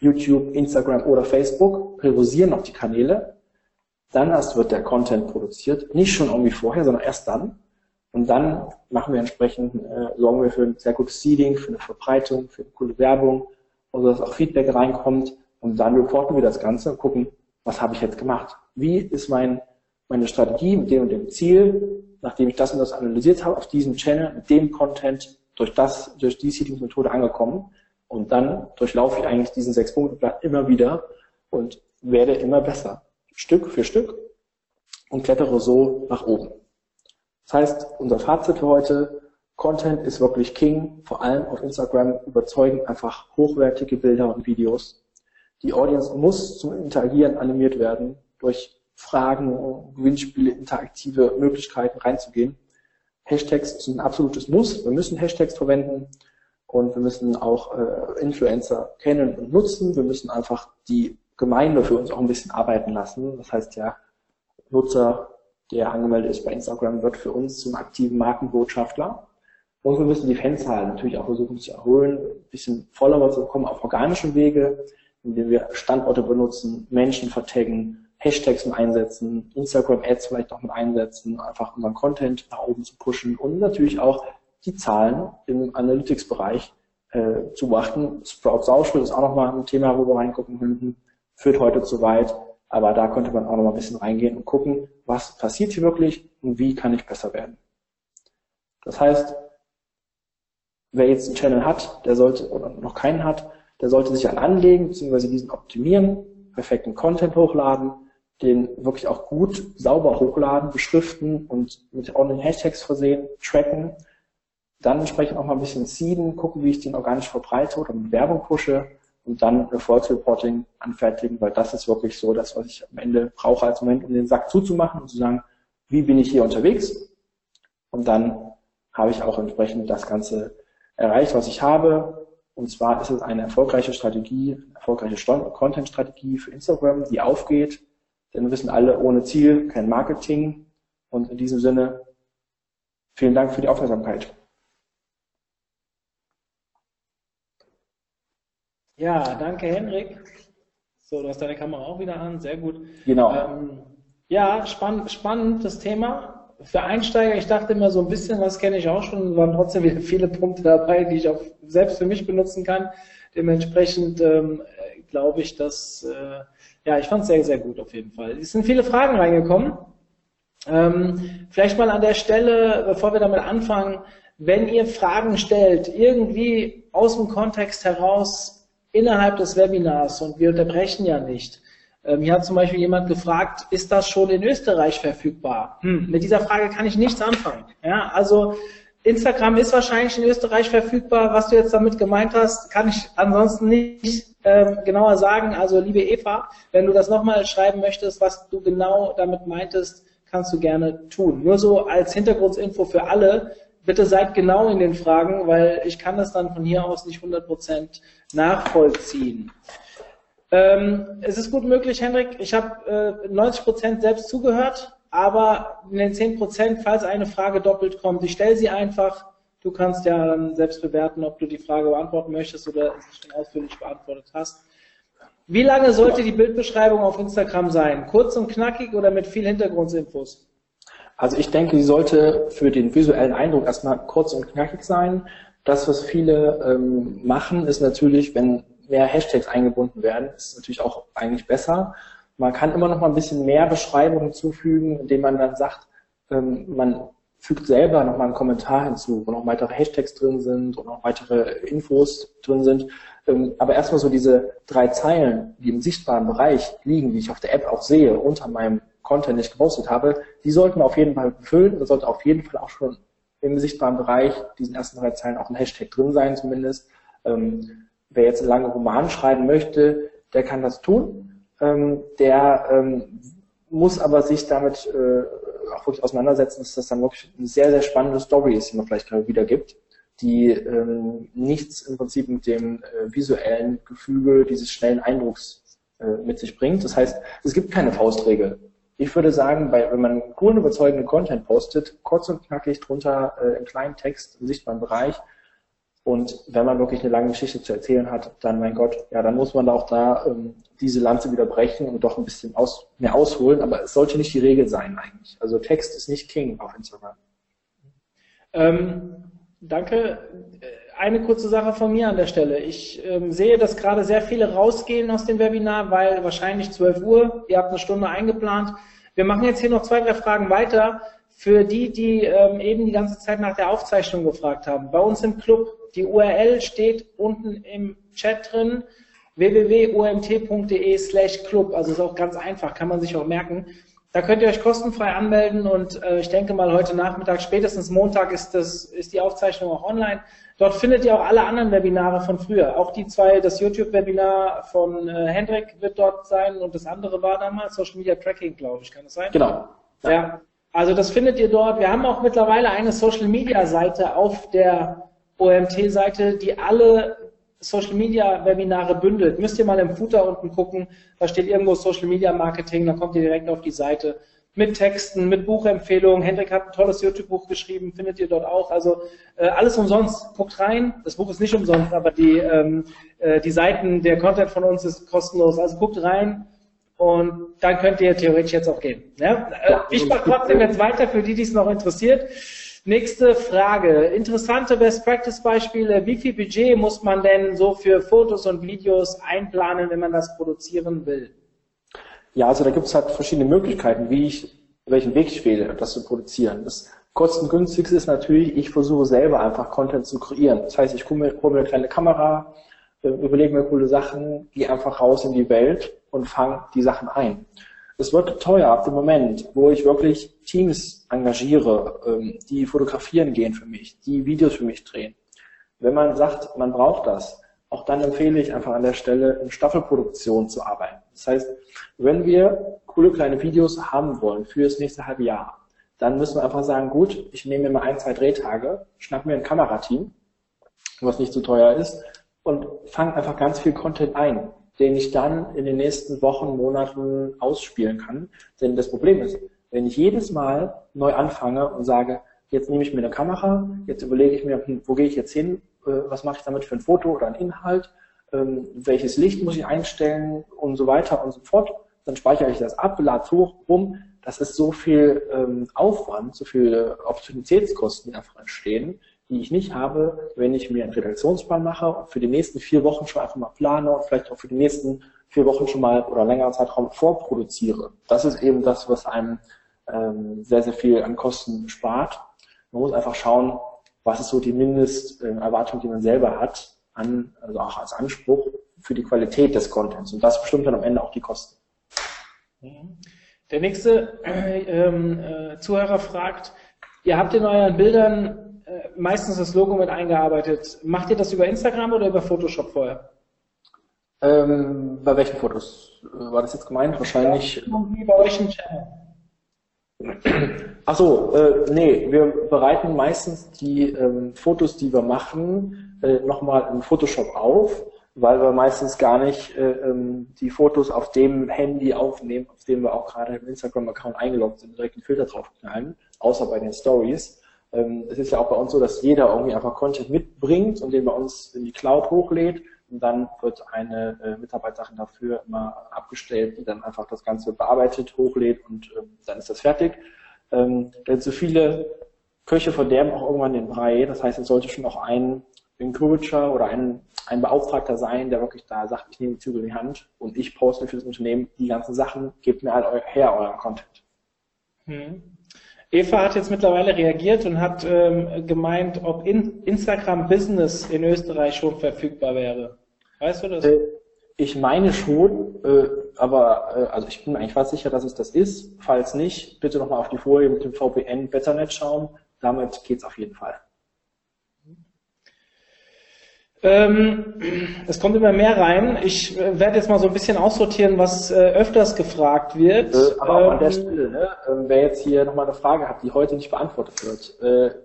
YouTube, Instagram oder Facebook, priorisieren auch die Kanäle. Dann erst wird der Content produziert, nicht schon irgendwie vorher, sondern erst dann. Und dann machen wir entsprechend, äh, sorgen wir für ein sehr gutes Seeding, für eine Verbreitung, für eine coole Werbung, oder dass auch Feedback reinkommt. Und dann reporten wir das Ganze und gucken, was habe ich jetzt gemacht? Wie ist mein meine Strategie mit dem und dem Ziel, nachdem ich das und das analysiert habe, auf diesem Channel mit dem Content durch das, durch die Seeding-Methode angekommen. Und dann durchlaufe ich eigentlich diesen sechs Punkte Plan immer wieder und werde immer besser. Stück für Stück und klettere so nach oben. Das heißt, unser Fazit für heute, Content ist wirklich King, vor allem auf Instagram überzeugen einfach hochwertige Bilder und Videos. Die Audience muss zum Interagieren animiert werden durch Fragen, Gewinnspiele, interaktive Möglichkeiten reinzugehen. Hashtags sind ein absolutes Muss. Wir müssen Hashtags verwenden und wir müssen auch äh, Influencer kennen und nutzen. Wir müssen einfach die Gemeinde für uns auch ein bisschen arbeiten lassen. Das heißt, der Nutzer, der angemeldet ist bei Instagram, wird für uns zum aktiven Markenbotschafter. Und wir müssen die Fanzahlen natürlich auch versuchen zu erhöhen, ein bisschen Follower zu bekommen auf organischem Wege, indem wir Standorte benutzen, Menschen vertaggen, Hashtags mit einsetzen, Instagram-Ads vielleicht auch mit einsetzen, einfach unseren Content nach oben zu pushen und natürlich auch die Zahlen im Analytics-Bereich äh, zu beachten. Sprout Social ist auch nochmal ein Thema, wo wir reingucken könnten. Führt heute zu weit, aber da könnte man auch nochmal ein bisschen reingehen und gucken, was passiert hier wirklich und wie kann ich besser werden. Das heißt, wer jetzt einen Channel hat, der sollte, oder noch keinen hat, der sollte sich an anlegen, beziehungsweise diesen optimieren, perfekten Content hochladen, den wirklich auch gut sauber hochladen, beschriften und mit ordentlichen Hashtags versehen, tracken, dann entsprechend auch mal ein bisschen seeden, gucken, wie ich den organisch verbreite oder mit Werbung pushe und dann Erfolgsreporting anfertigen, weil das ist wirklich so das, was ich am Ende brauche als Moment, um den Sack zuzumachen und zu sagen, wie bin ich hier unterwegs? Und dann habe ich auch entsprechend das Ganze erreicht, was ich habe. Und zwar ist es eine erfolgreiche Strategie, eine erfolgreiche Content-Strategie für Instagram, die aufgeht, denn wir wissen alle, ohne Ziel kein Marketing. Und in diesem Sinne, vielen Dank für die Aufmerksamkeit. Ja, danke Henrik. So, du hast deine Kamera auch wieder an, sehr gut. Genau. Ähm, ja, spannend, spannend das Thema. Für Einsteiger, ich dachte immer so ein bisschen, was kenne ich auch schon, waren trotzdem wieder viele Punkte dabei, die ich auch selbst für mich benutzen kann. Dementsprechend ähm, glaube ich, dass äh, ja, ich fand es sehr, sehr gut auf jeden Fall. Es sind viele Fragen reingekommen. Ähm, vielleicht mal an der Stelle, bevor wir damit anfangen, wenn ihr Fragen stellt, irgendwie aus dem Kontext heraus innerhalb des Webinars und wir unterbrechen ja nicht. Ähm, hier hat zum Beispiel jemand gefragt, ist das schon in Österreich verfügbar? Hm, mit dieser Frage kann ich nichts anfangen. Ja, also Instagram ist wahrscheinlich in Österreich verfügbar. Was du jetzt damit gemeint hast, kann ich ansonsten nicht ähm, genauer sagen. Also liebe Eva, wenn du das nochmal schreiben möchtest, was du genau damit meintest, kannst du gerne tun. Nur so als Hintergrundinfo für alle, bitte seid genau in den Fragen, weil ich kann das dann von hier aus nicht 100% nachvollziehen. Ähm, es ist gut möglich, Henrik, ich habe äh, 90% selbst zugehört aber in den 10% falls eine Frage doppelt kommt, ich stelle sie einfach. Du kannst ja dann selbst bewerten, ob du die Frage beantworten möchtest oder sie schon ausführlich beantwortet hast. Wie lange sollte die Bildbeschreibung auf Instagram sein? Kurz und knackig oder mit viel Hintergrundinfos? Also ich denke, sie sollte für den visuellen Eindruck erstmal kurz und knackig sein. Das, was viele ähm, machen, ist natürlich, wenn mehr Hashtags eingebunden werden, ist natürlich auch eigentlich besser. Man kann immer noch mal ein bisschen mehr Beschreibung hinzufügen, indem man dann sagt, ähm, man fügt selber noch mal einen Kommentar hinzu, wo noch weitere Hashtags drin sind und noch weitere Infos drin sind. Ähm, aber erstmal so diese drei Zeilen, die im sichtbaren Bereich liegen, die ich auf der App auch sehe, unter meinem Content, den ich gepostet habe, die sollten auf jeden Fall befüllen. Da sollte auf jeden Fall auch schon im sichtbaren Bereich diesen ersten drei Zeilen auch ein Hashtag drin sein zumindest. Ähm, wer jetzt einen langen Roman schreiben möchte, der kann das tun. Ähm, der ähm, muss aber sich damit äh, auch wirklich auseinandersetzen, dass das dann wirklich eine sehr, sehr spannende Story ist, die man vielleicht gerade wiedergibt, die ähm, nichts im Prinzip mit dem äh, visuellen Gefüge dieses schnellen Eindrucks äh, mit sich bringt. Das heißt, es gibt keine Faustregel. Ich würde sagen, bei, wenn man coolen, überzeugenden Content postet, kurz und knackig drunter äh, in kleinen Text im sichtbaren Bereich, und wenn man wirklich eine lange Geschichte zu erzählen hat, dann, mein Gott, ja, dann muss man auch da ähm, diese Lanze wieder brechen und doch ein bisschen aus, mehr ausholen. Aber es sollte nicht die Regel sein eigentlich. Also Text ist nicht King auf Instagram. Ähm, danke. Eine kurze Sache von mir an der Stelle. Ich ähm, sehe, dass gerade sehr viele rausgehen aus dem Webinar, weil wahrscheinlich 12 Uhr, ihr habt eine Stunde eingeplant. Wir machen jetzt hier noch zwei, drei Fragen weiter. Für die, die ähm, eben die ganze Zeit nach der Aufzeichnung gefragt haben. Bei uns im Club die URL steht unten im Chat drin www.omt.de slash club, also ist auch ganz einfach, kann man sich auch merken. Da könnt ihr euch kostenfrei anmelden und äh, ich denke mal heute Nachmittag, spätestens Montag ist, das, ist die Aufzeichnung auch online. Dort findet ihr auch alle anderen Webinare von früher. Auch die zwei, das YouTube-Webinar von äh, Hendrik wird dort sein und das andere war damals Social Media Tracking, glaube ich. Kann das sein? Genau. Ja. ja. Also das findet ihr dort. Wir haben auch mittlerweile eine Social Media Seite auf der OMT-Seite, die alle Social Media Webinare bündelt. Müsst ihr mal im Footer unten gucken, da steht irgendwo Social Media Marketing, da kommt ihr direkt auf die Seite mit Texten, mit Buchempfehlungen. Hendrik hat ein tolles YouTube-Buch geschrieben, findet ihr dort auch. Also äh, alles umsonst. Guckt rein. Das Buch ist nicht umsonst, aber die, ähm, äh, die Seiten, der Content von uns ist kostenlos. Also guckt rein und dann könnt ihr theoretisch jetzt auch gehen. Ja? Äh, ich mache trotzdem jetzt weiter für die, die es noch interessiert. Nächste Frage. Interessante Best-Practice-Beispiele. Wie viel Budget muss man denn so für Fotos und Videos einplanen, wenn man das produzieren will? Ja, also da gibt es halt verschiedene Möglichkeiten, wie ich, welchen Weg ich wähle, das zu produzieren. Das kostengünstigste ist natürlich, ich versuche selber einfach Content zu kreieren. Das heißt, ich hole mir, hole mir eine kleine Kamera, äh, überlege mir coole Sachen, gehe einfach raus in die Welt und fange die Sachen ein. Es wird teuer ab dem Moment, wo ich wirklich Teams engagiere, ähm, die fotografieren gehen für mich, die Videos für mich drehen. Wenn man sagt, man braucht das, auch dann empfehle ich einfach an der Stelle in Staffelproduktion zu arbeiten. Das heißt, wenn wir coole kleine Videos haben wollen für das nächste halbe Jahr, dann müssen wir einfach sagen, gut, ich nehme mir mal ein, zwei Drehtage, schnapp mir ein Kamerateam, was nicht zu so teuer ist, und fange einfach ganz viel Content ein den ich dann in den nächsten Wochen, Monaten ausspielen kann. Denn das Problem ist, wenn ich jedes Mal neu anfange und sage, jetzt nehme ich mir eine Kamera, jetzt überlege ich mir, hm, wo gehe ich jetzt hin, was mache ich damit für ein Foto oder ein Inhalt, ähm, welches Licht muss ich einstellen und so weiter und so fort, dann speichere ich das ab, lade es hoch, rum. Das ist so viel ähm, Aufwand, so viele Opportunitätskosten, die einfach entstehen, die ich nicht habe, wenn ich mir einen Redaktionsplan mache und für die nächsten vier Wochen schon einfach mal plane und vielleicht auch für die nächsten vier Wochen schon mal oder längeren Zeitraum vorproduziere. Das ist eben das, was einem ähm, sehr, sehr viel an Kosten spart. Man muss einfach schauen, was ist so die Mindesterwartung, die man selber hat, an, also auch als Anspruch für die Qualität des Contents. Und das bestimmt dann am Ende auch die Kosten. Der nächste äh, äh, Zuhörer fragt, ihr habt in euren Bildern äh, meistens das Logo mit eingearbeitet. Macht ihr das über Instagram oder über Photoshop vorher? Ähm, bei welchen Fotos war das jetzt gemeint? Wahrscheinlich. Wie bei euch im Channel. Achso, äh, nee, wir bereiten meistens die ähm, Fotos, die wir machen, äh, nochmal in Photoshop auf, weil wir meistens gar nicht äh, ähm, die Fotos auf dem Handy aufnehmen, auf dem wir auch gerade im Instagram-Account eingeloggt sind, direkt einen Filter draufknallen, außer bei den Stories. Ähm, es ist ja auch bei uns so, dass jeder irgendwie einfach Content mitbringt und den bei uns in die Cloud hochlädt und dann wird eine äh, Mitarbeiterin dafür immer abgestellt, die dann einfach das Ganze bearbeitet, hochlädt und äh, dann ist das fertig. Ähm, denn zu viele Köche verderben auch irgendwann den Brei. Das heißt, es sollte schon auch ein Encourager oder ein, ein Beauftragter sein, der wirklich da sagt, ich nehme die Zügel in die Hand und ich poste für das Unternehmen die ganzen Sachen, gebt mir all her euren Content. Hm. Eva hat jetzt mittlerweile reagiert und hat ähm, gemeint, ob in Instagram Business in Österreich schon verfügbar wäre. Weißt du das? Äh, ich meine schon, äh, aber äh, also ich bin eigentlich fast sicher, dass es das ist. Falls nicht, bitte nochmal auf die Folie mit dem VPN Betternet schauen. Damit geht's auf jeden Fall. Ähm, es kommt immer mehr rein. Ich äh, werde jetzt mal so ein bisschen aussortieren, was äh, öfters gefragt wird. Äh, aber auch an der ähm, Stelle, ne, ähm, wer jetzt hier nochmal eine Frage hat, die heute nicht beantwortet wird,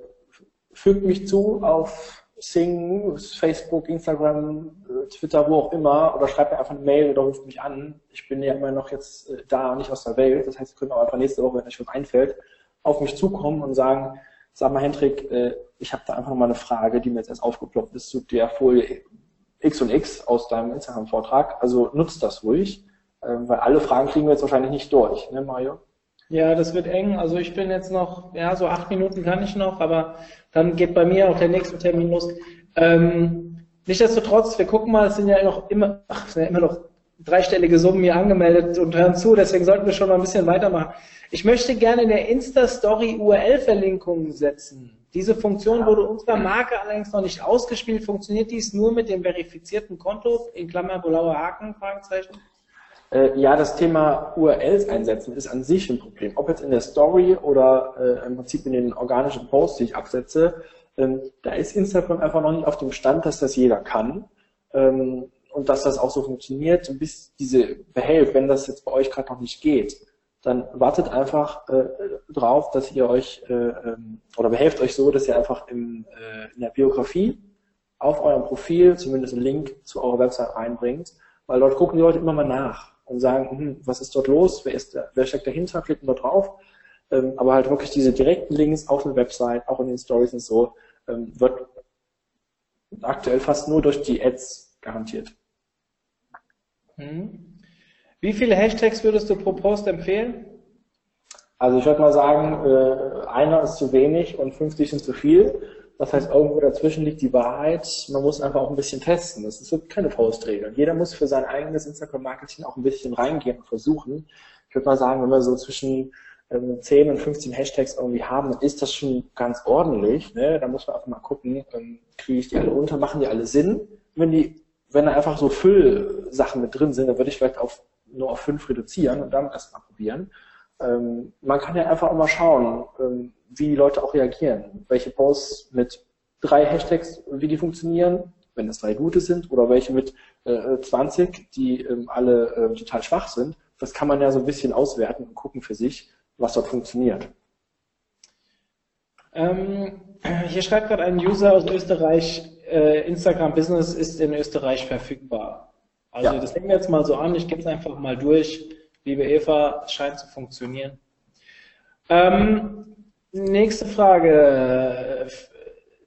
fügt mich zu auf Sing, Facebook, Instagram, äh, Twitter, wo auch immer, oder schreibt mir einfach eine Mail oder ruft mich an. Ich bin ja immer noch jetzt äh, da, nicht aus der Welt. Das heißt, ihr könnt auch einfach nächste Woche, wenn euch was einfällt, auf mich zukommen und sagen, sag mal, Hendrik, äh, ich habe da einfach mal eine Frage, die mir jetzt erst aufgeploppt ist zu der Folie X und X aus deinem Instagram-Vortrag. Also nutzt das ruhig, weil alle Fragen kriegen wir jetzt wahrscheinlich nicht durch, ne, Mario? Ja, das wird eng. Also ich bin jetzt noch, ja, so acht Minuten kann ich noch, aber dann geht bei mir auch der nächste Termin los. Ähm, nichtsdestotrotz, wir gucken mal, es sind ja noch immer, ach, sind ja immer noch dreistellige Summen hier angemeldet und hören zu, deswegen sollten wir schon mal ein bisschen weitermachen. Ich möchte gerne in der Insta-Story URL-Verlinkungen setzen. Diese Funktion wurde unserer Marke allerdings noch nicht ausgespielt. Funktioniert dies nur mit dem verifizierten Konto, in Klammer blauer Haken, Fragezeichen? Äh, ja, das Thema URLs einsetzen ist an sich ein Problem. Ob jetzt in der Story oder äh, im Prinzip in den organischen Posts, die ich absetze, ähm, da ist Instagram einfach noch nicht auf dem Stand, dass das jeder kann. Ähm, und dass das auch so funktioniert, bis diese behelft, wenn das jetzt bei euch gerade noch nicht geht, dann wartet einfach äh, drauf, dass ihr euch äh, ähm, oder behelft euch so, dass ihr einfach im, äh, in der Biografie auf eurem Profil zumindest einen Link zu eurer Website reinbringt, weil dort gucken die Leute immer mal nach und sagen, hm, was ist dort los, wer, ist der, wer steckt dahinter, klicken dort drauf. Ähm, aber halt wirklich diese direkten Links auf eine Website, auch in den Stories und so, ähm, wird aktuell fast nur durch die Ads garantiert. Hm. Wie viele Hashtags würdest du pro Post empfehlen? Also ich würde mal sagen, äh, einer ist zu wenig und 50 sind zu viel. Das heißt, irgendwo dazwischen liegt die Wahrheit. Man muss einfach auch ein bisschen testen. Das ist keine Faustregel. Jeder muss für sein eigenes Instagram-Marketing auch ein bisschen reingehen und versuchen. Ich würde mal sagen, wenn wir so zwischen ähm, 10 und 15 Hashtags irgendwie haben, dann ist das schon ganz ordentlich. Ne? Da muss man einfach mal gucken, ähm, kriege ich die alle unter, machen die alle Sinn? Wenn die, wenn da einfach so Füllsachen mit drin sind, dann würde ich vielleicht auf, nur auf 5 reduzieren und damit erstmal probieren. Ähm, man kann ja einfach auch mal schauen, ähm, wie die Leute auch reagieren. Welche Posts mit drei Hashtags, wie die funktionieren, wenn es drei gute sind, oder welche mit äh, 20, die ähm, alle äh, total schwach sind. Das kann man ja so ein bisschen auswerten und gucken für sich, was dort funktioniert. Ähm, hier schreibt gerade ein User aus Österreich, äh, Instagram Business ist in Österreich verfügbar. Also ja. das nehmen wir jetzt mal so an, ich gebe es einfach mal durch. Liebe Eva, es scheint zu funktionieren. Ähm, Nächste Frage.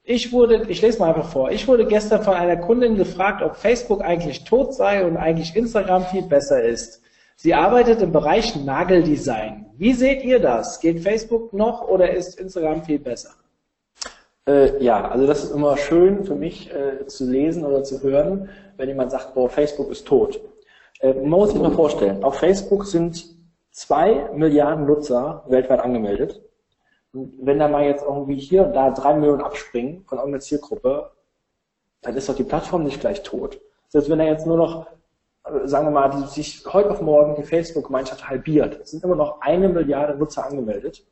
Ich wurde, ich lese mal einfach vor. Ich wurde gestern von einer Kundin gefragt, ob Facebook eigentlich tot sei und eigentlich Instagram viel besser ist. Sie arbeitet im Bereich Nageldesign. Wie seht ihr das? Geht Facebook noch oder ist Instagram viel besser? Äh, ja, also das ist immer schön für mich äh, zu lesen oder zu hören, wenn jemand sagt, boah, Facebook ist tot. Äh, man muss sich mal vorstellen, auf Facebook sind zwei Milliarden Nutzer weltweit angemeldet und wenn da mal jetzt irgendwie hier und da drei Millionen abspringen von irgendeiner Zielgruppe, dann ist doch die Plattform nicht gleich tot. Selbst wenn da jetzt nur noch, äh, sagen wir mal, die sich heute auf morgen die Facebook-Gemeinschaft halbiert, sind immer noch eine Milliarde Nutzer angemeldet,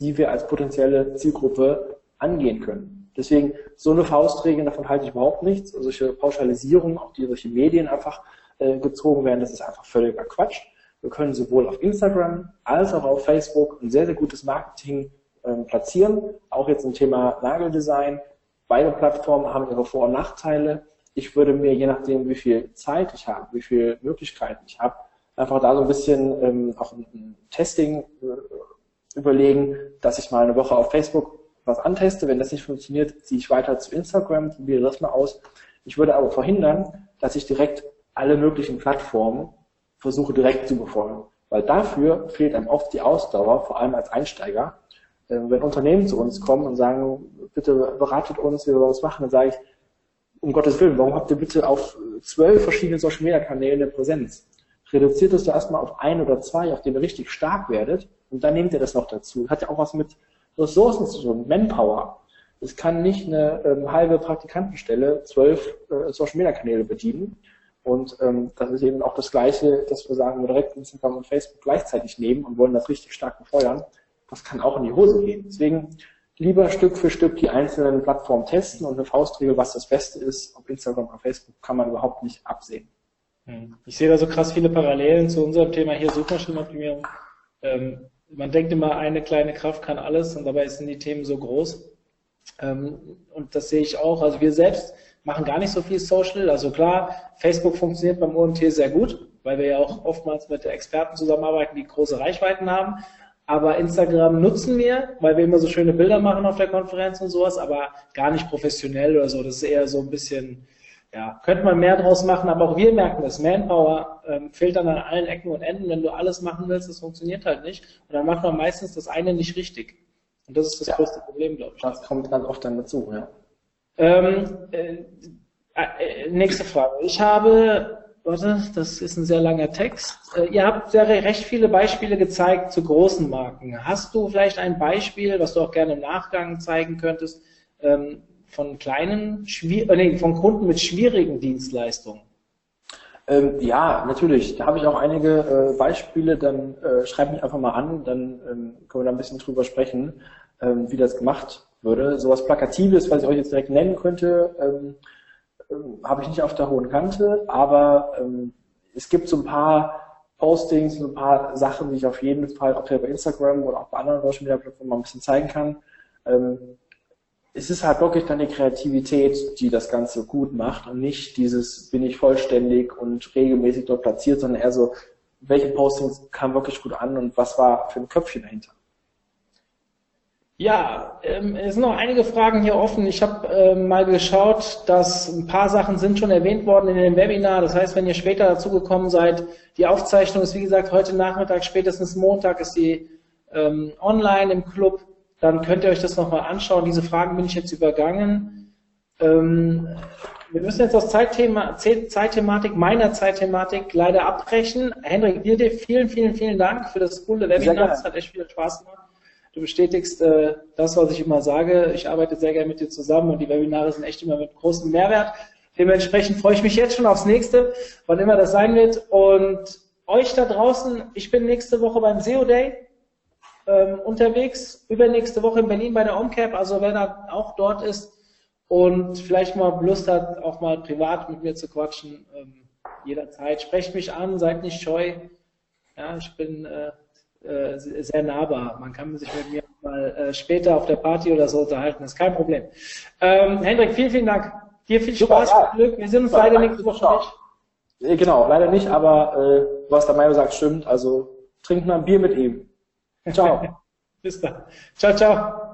die wir als potenzielle Zielgruppe angehen können. Deswegen, so eine Faustregel, davon halte ich überhaupt nichts. Also solche Pauschalisierungen, auch die solche Medien einfach äh, gezogen werden, das ist einfach völliger Quatsch. Wir können sowohl auf Instagram als auch auf Facebook ein sehr, sehr gutes Marketing ähm, platzieren. Auch jetzt im Thema Nageldesign. Beide Plattformen haben ihre Vor- und Nachteile. Ich würde mir, je nachdem, wie viel Zeit ich habe, wie viele Möglichkeiten ich habe, einfach da so ein bisschen ähm, auch ein Testing äh, überlegen, dass ich mal eine Woche auf Facebook was anteste. Wenn das nicht funktioniert, ziehe ich weiter zu Instagram, probiere das mal aus. Ich würde aber verhindern, dass ich direkt alle möglichen Plattformen versuche direkt zu befolgen. Weil dafür fehlt einem oft die Ausdauer, vor allem als Einsteiger. Ähm, wenn Unternehmen zu uns kommen und sagen, bitte beratet uns, wie wir was machen, dann sage ich, um Gottes Willen, warum habt ihr bitte auf zwölf verschiedene Social Media Kanäle eine Präsenz? Reduziert es doch erstmal auf ein oder zwei, auf denen ihr richtig stark werdet, und dann nehmt ihr das noch dazu. Hat ja auch was mit Ressourcen zu tun, Manpower. Es kann nicht eine ähm, halbe Praktikantenstelle zwölf äh, Social Media Kanäle bedienen. Und ähm, das ist eben auch das Gleiche, dass wir sagen, wir direkt Instagram und Facebook gleichzeitig nehmen und wollen das richtig stark befeuern. Das kann auch in die Hose gehen. Deswegen lieber Stück für Stück die einzelnen Plattformen testen und eine Faustregel, was das Beste ist, auf Instagram oder Facebook, kann man überhaupt nicht absehen. Hm. Ich sehe da so krass viele Parallelen zu unserem Thema hier Suchmaschinenoptimierung. Ähm, man denkt immer, eine kleine Kraft kann alles und dabei sind die Themen so groß. Ähm, und das sehe ich auch. Also wir selbst machen gar nicht so viel Social. Also klar, Facebook funktioniert beim OMT sehr gut, weil wir ja auch oftmals mit Experten zusammenarbeiten, die große Reichweiten haben. Aber Instagram nutzen wir, weil wir immer so schöne Bilder machen auf der Konferenz und sowas, aber gar nicht professionell oder so. Das ist eher so ein bisschen, ja, könnte man mehr draus machen, aber auch wir merken das. Manpower ähm, fehlt dann an allen Ecken und Enden. Wenn du alles machen willst, das funktioniert halt nicht. Und dann macht man meistens das eine nicht richtig. Und das ist das ja, größte Problem, glaube ich. Das kommt ganz oft dann dazu, ja. Ähm, äh, äh, nächste Frage. Ich habe warte, das ist ein sehr langer Text. Äh, ihr habt sehr recht viele Beispiele gezeigt zu großen Marken. Hast du vielleicht ein Beispiel, was du auch gerne im Nachgang zeigen könntest, ähm, von kleinen, äh, nee, von Kunden mit schwierigen Dienstleistungen? Ähm, ja, natürlich. Da habe ich auch einige äh, Beispiele. Dann äh, schreib mich einfach mal an, dann ähm, können wir da ein bisschen drüber sprechen, ähm, wie das gemacht würde. Sowas Plakatives, was ich euch jetzt direkt nennen könnte, ähm, ähm, habe ich nicht auf der hohen Kante, aber ähm, es gibt so ein paar Postings, so ein paar Sachen, die ich auf jeden Fall, ob bei Instagram oder auch bei anderen Social Media Plattformen mal ein bisschen zeigen kann. Ähm, es ist halt wirklich dann die Kreativität, die das Ganze gut macht und nicht dieses, bin ich vollständig und regelmäßig dort platziert, sondern eher so, welche Postings kamen wirklich gut an und was war für ein Köpfchen dahinter. Ja, ähm, es sind noch einige Fragen hier offen. Ich habe ähm, mal geschaut, dass ein paar Sachen sind schon erwähnt worden in dem Webinar. Das heißt, wenn ihr später dazugekommen seid, die Aufzeichnung ist wie gesagt heute Nachmittag, spätestens Montag ist die ähm, online im Club. Dann könnt ihr euch das nochmal anschauen. Diese Fragen bin ich jetzt übergangen. Ähm, wir müssen jetzt aus Zeitthema, Zeitthematik, meiner Zeitthematik leider abbrechen. Hendrik, dir vielen, vielen, vielen Dank für das coole Webinar. Es hat echt viel Spaß gemacht. Du bestätigst äh, das, was ich immer sage. Ich arbeite sehr gerne mit dir zusammen und die Webinare sind echt immer mit großem Mehrwert. Dementsprechend freue ich mich jetzt schon aufs nächste, wann immer das sein wird. Und euch da draußen, ich bin nächste Woche beim SEO Day ähm, unterwegs, übernächste Woche in Berlin bei der OMCAP, also wer da auch dort ist und vielleicht mal Lust hat, auch mal privat mit mir zu quatschen, ähm, jederzeit, sprecht mich an, seid nicht scheu. Ja, ich bin äh, äh, sehr nahbar. Man kann sich mit mir mal äh, später auf der Party oder so unterhalten, das ist kein Problem. Ähm, Hendrik, vielen, vielen Dank. Dir viel Spaß, Super, ja. Glück. Wir sehen uns leider nächste Woche nicht. Genau, leider nicht, aber äh, was der Mayo sagt, stimmt. Also trinkt mal ein Bier mit ihm. Ciao. Bis dann. Ciao, ciao.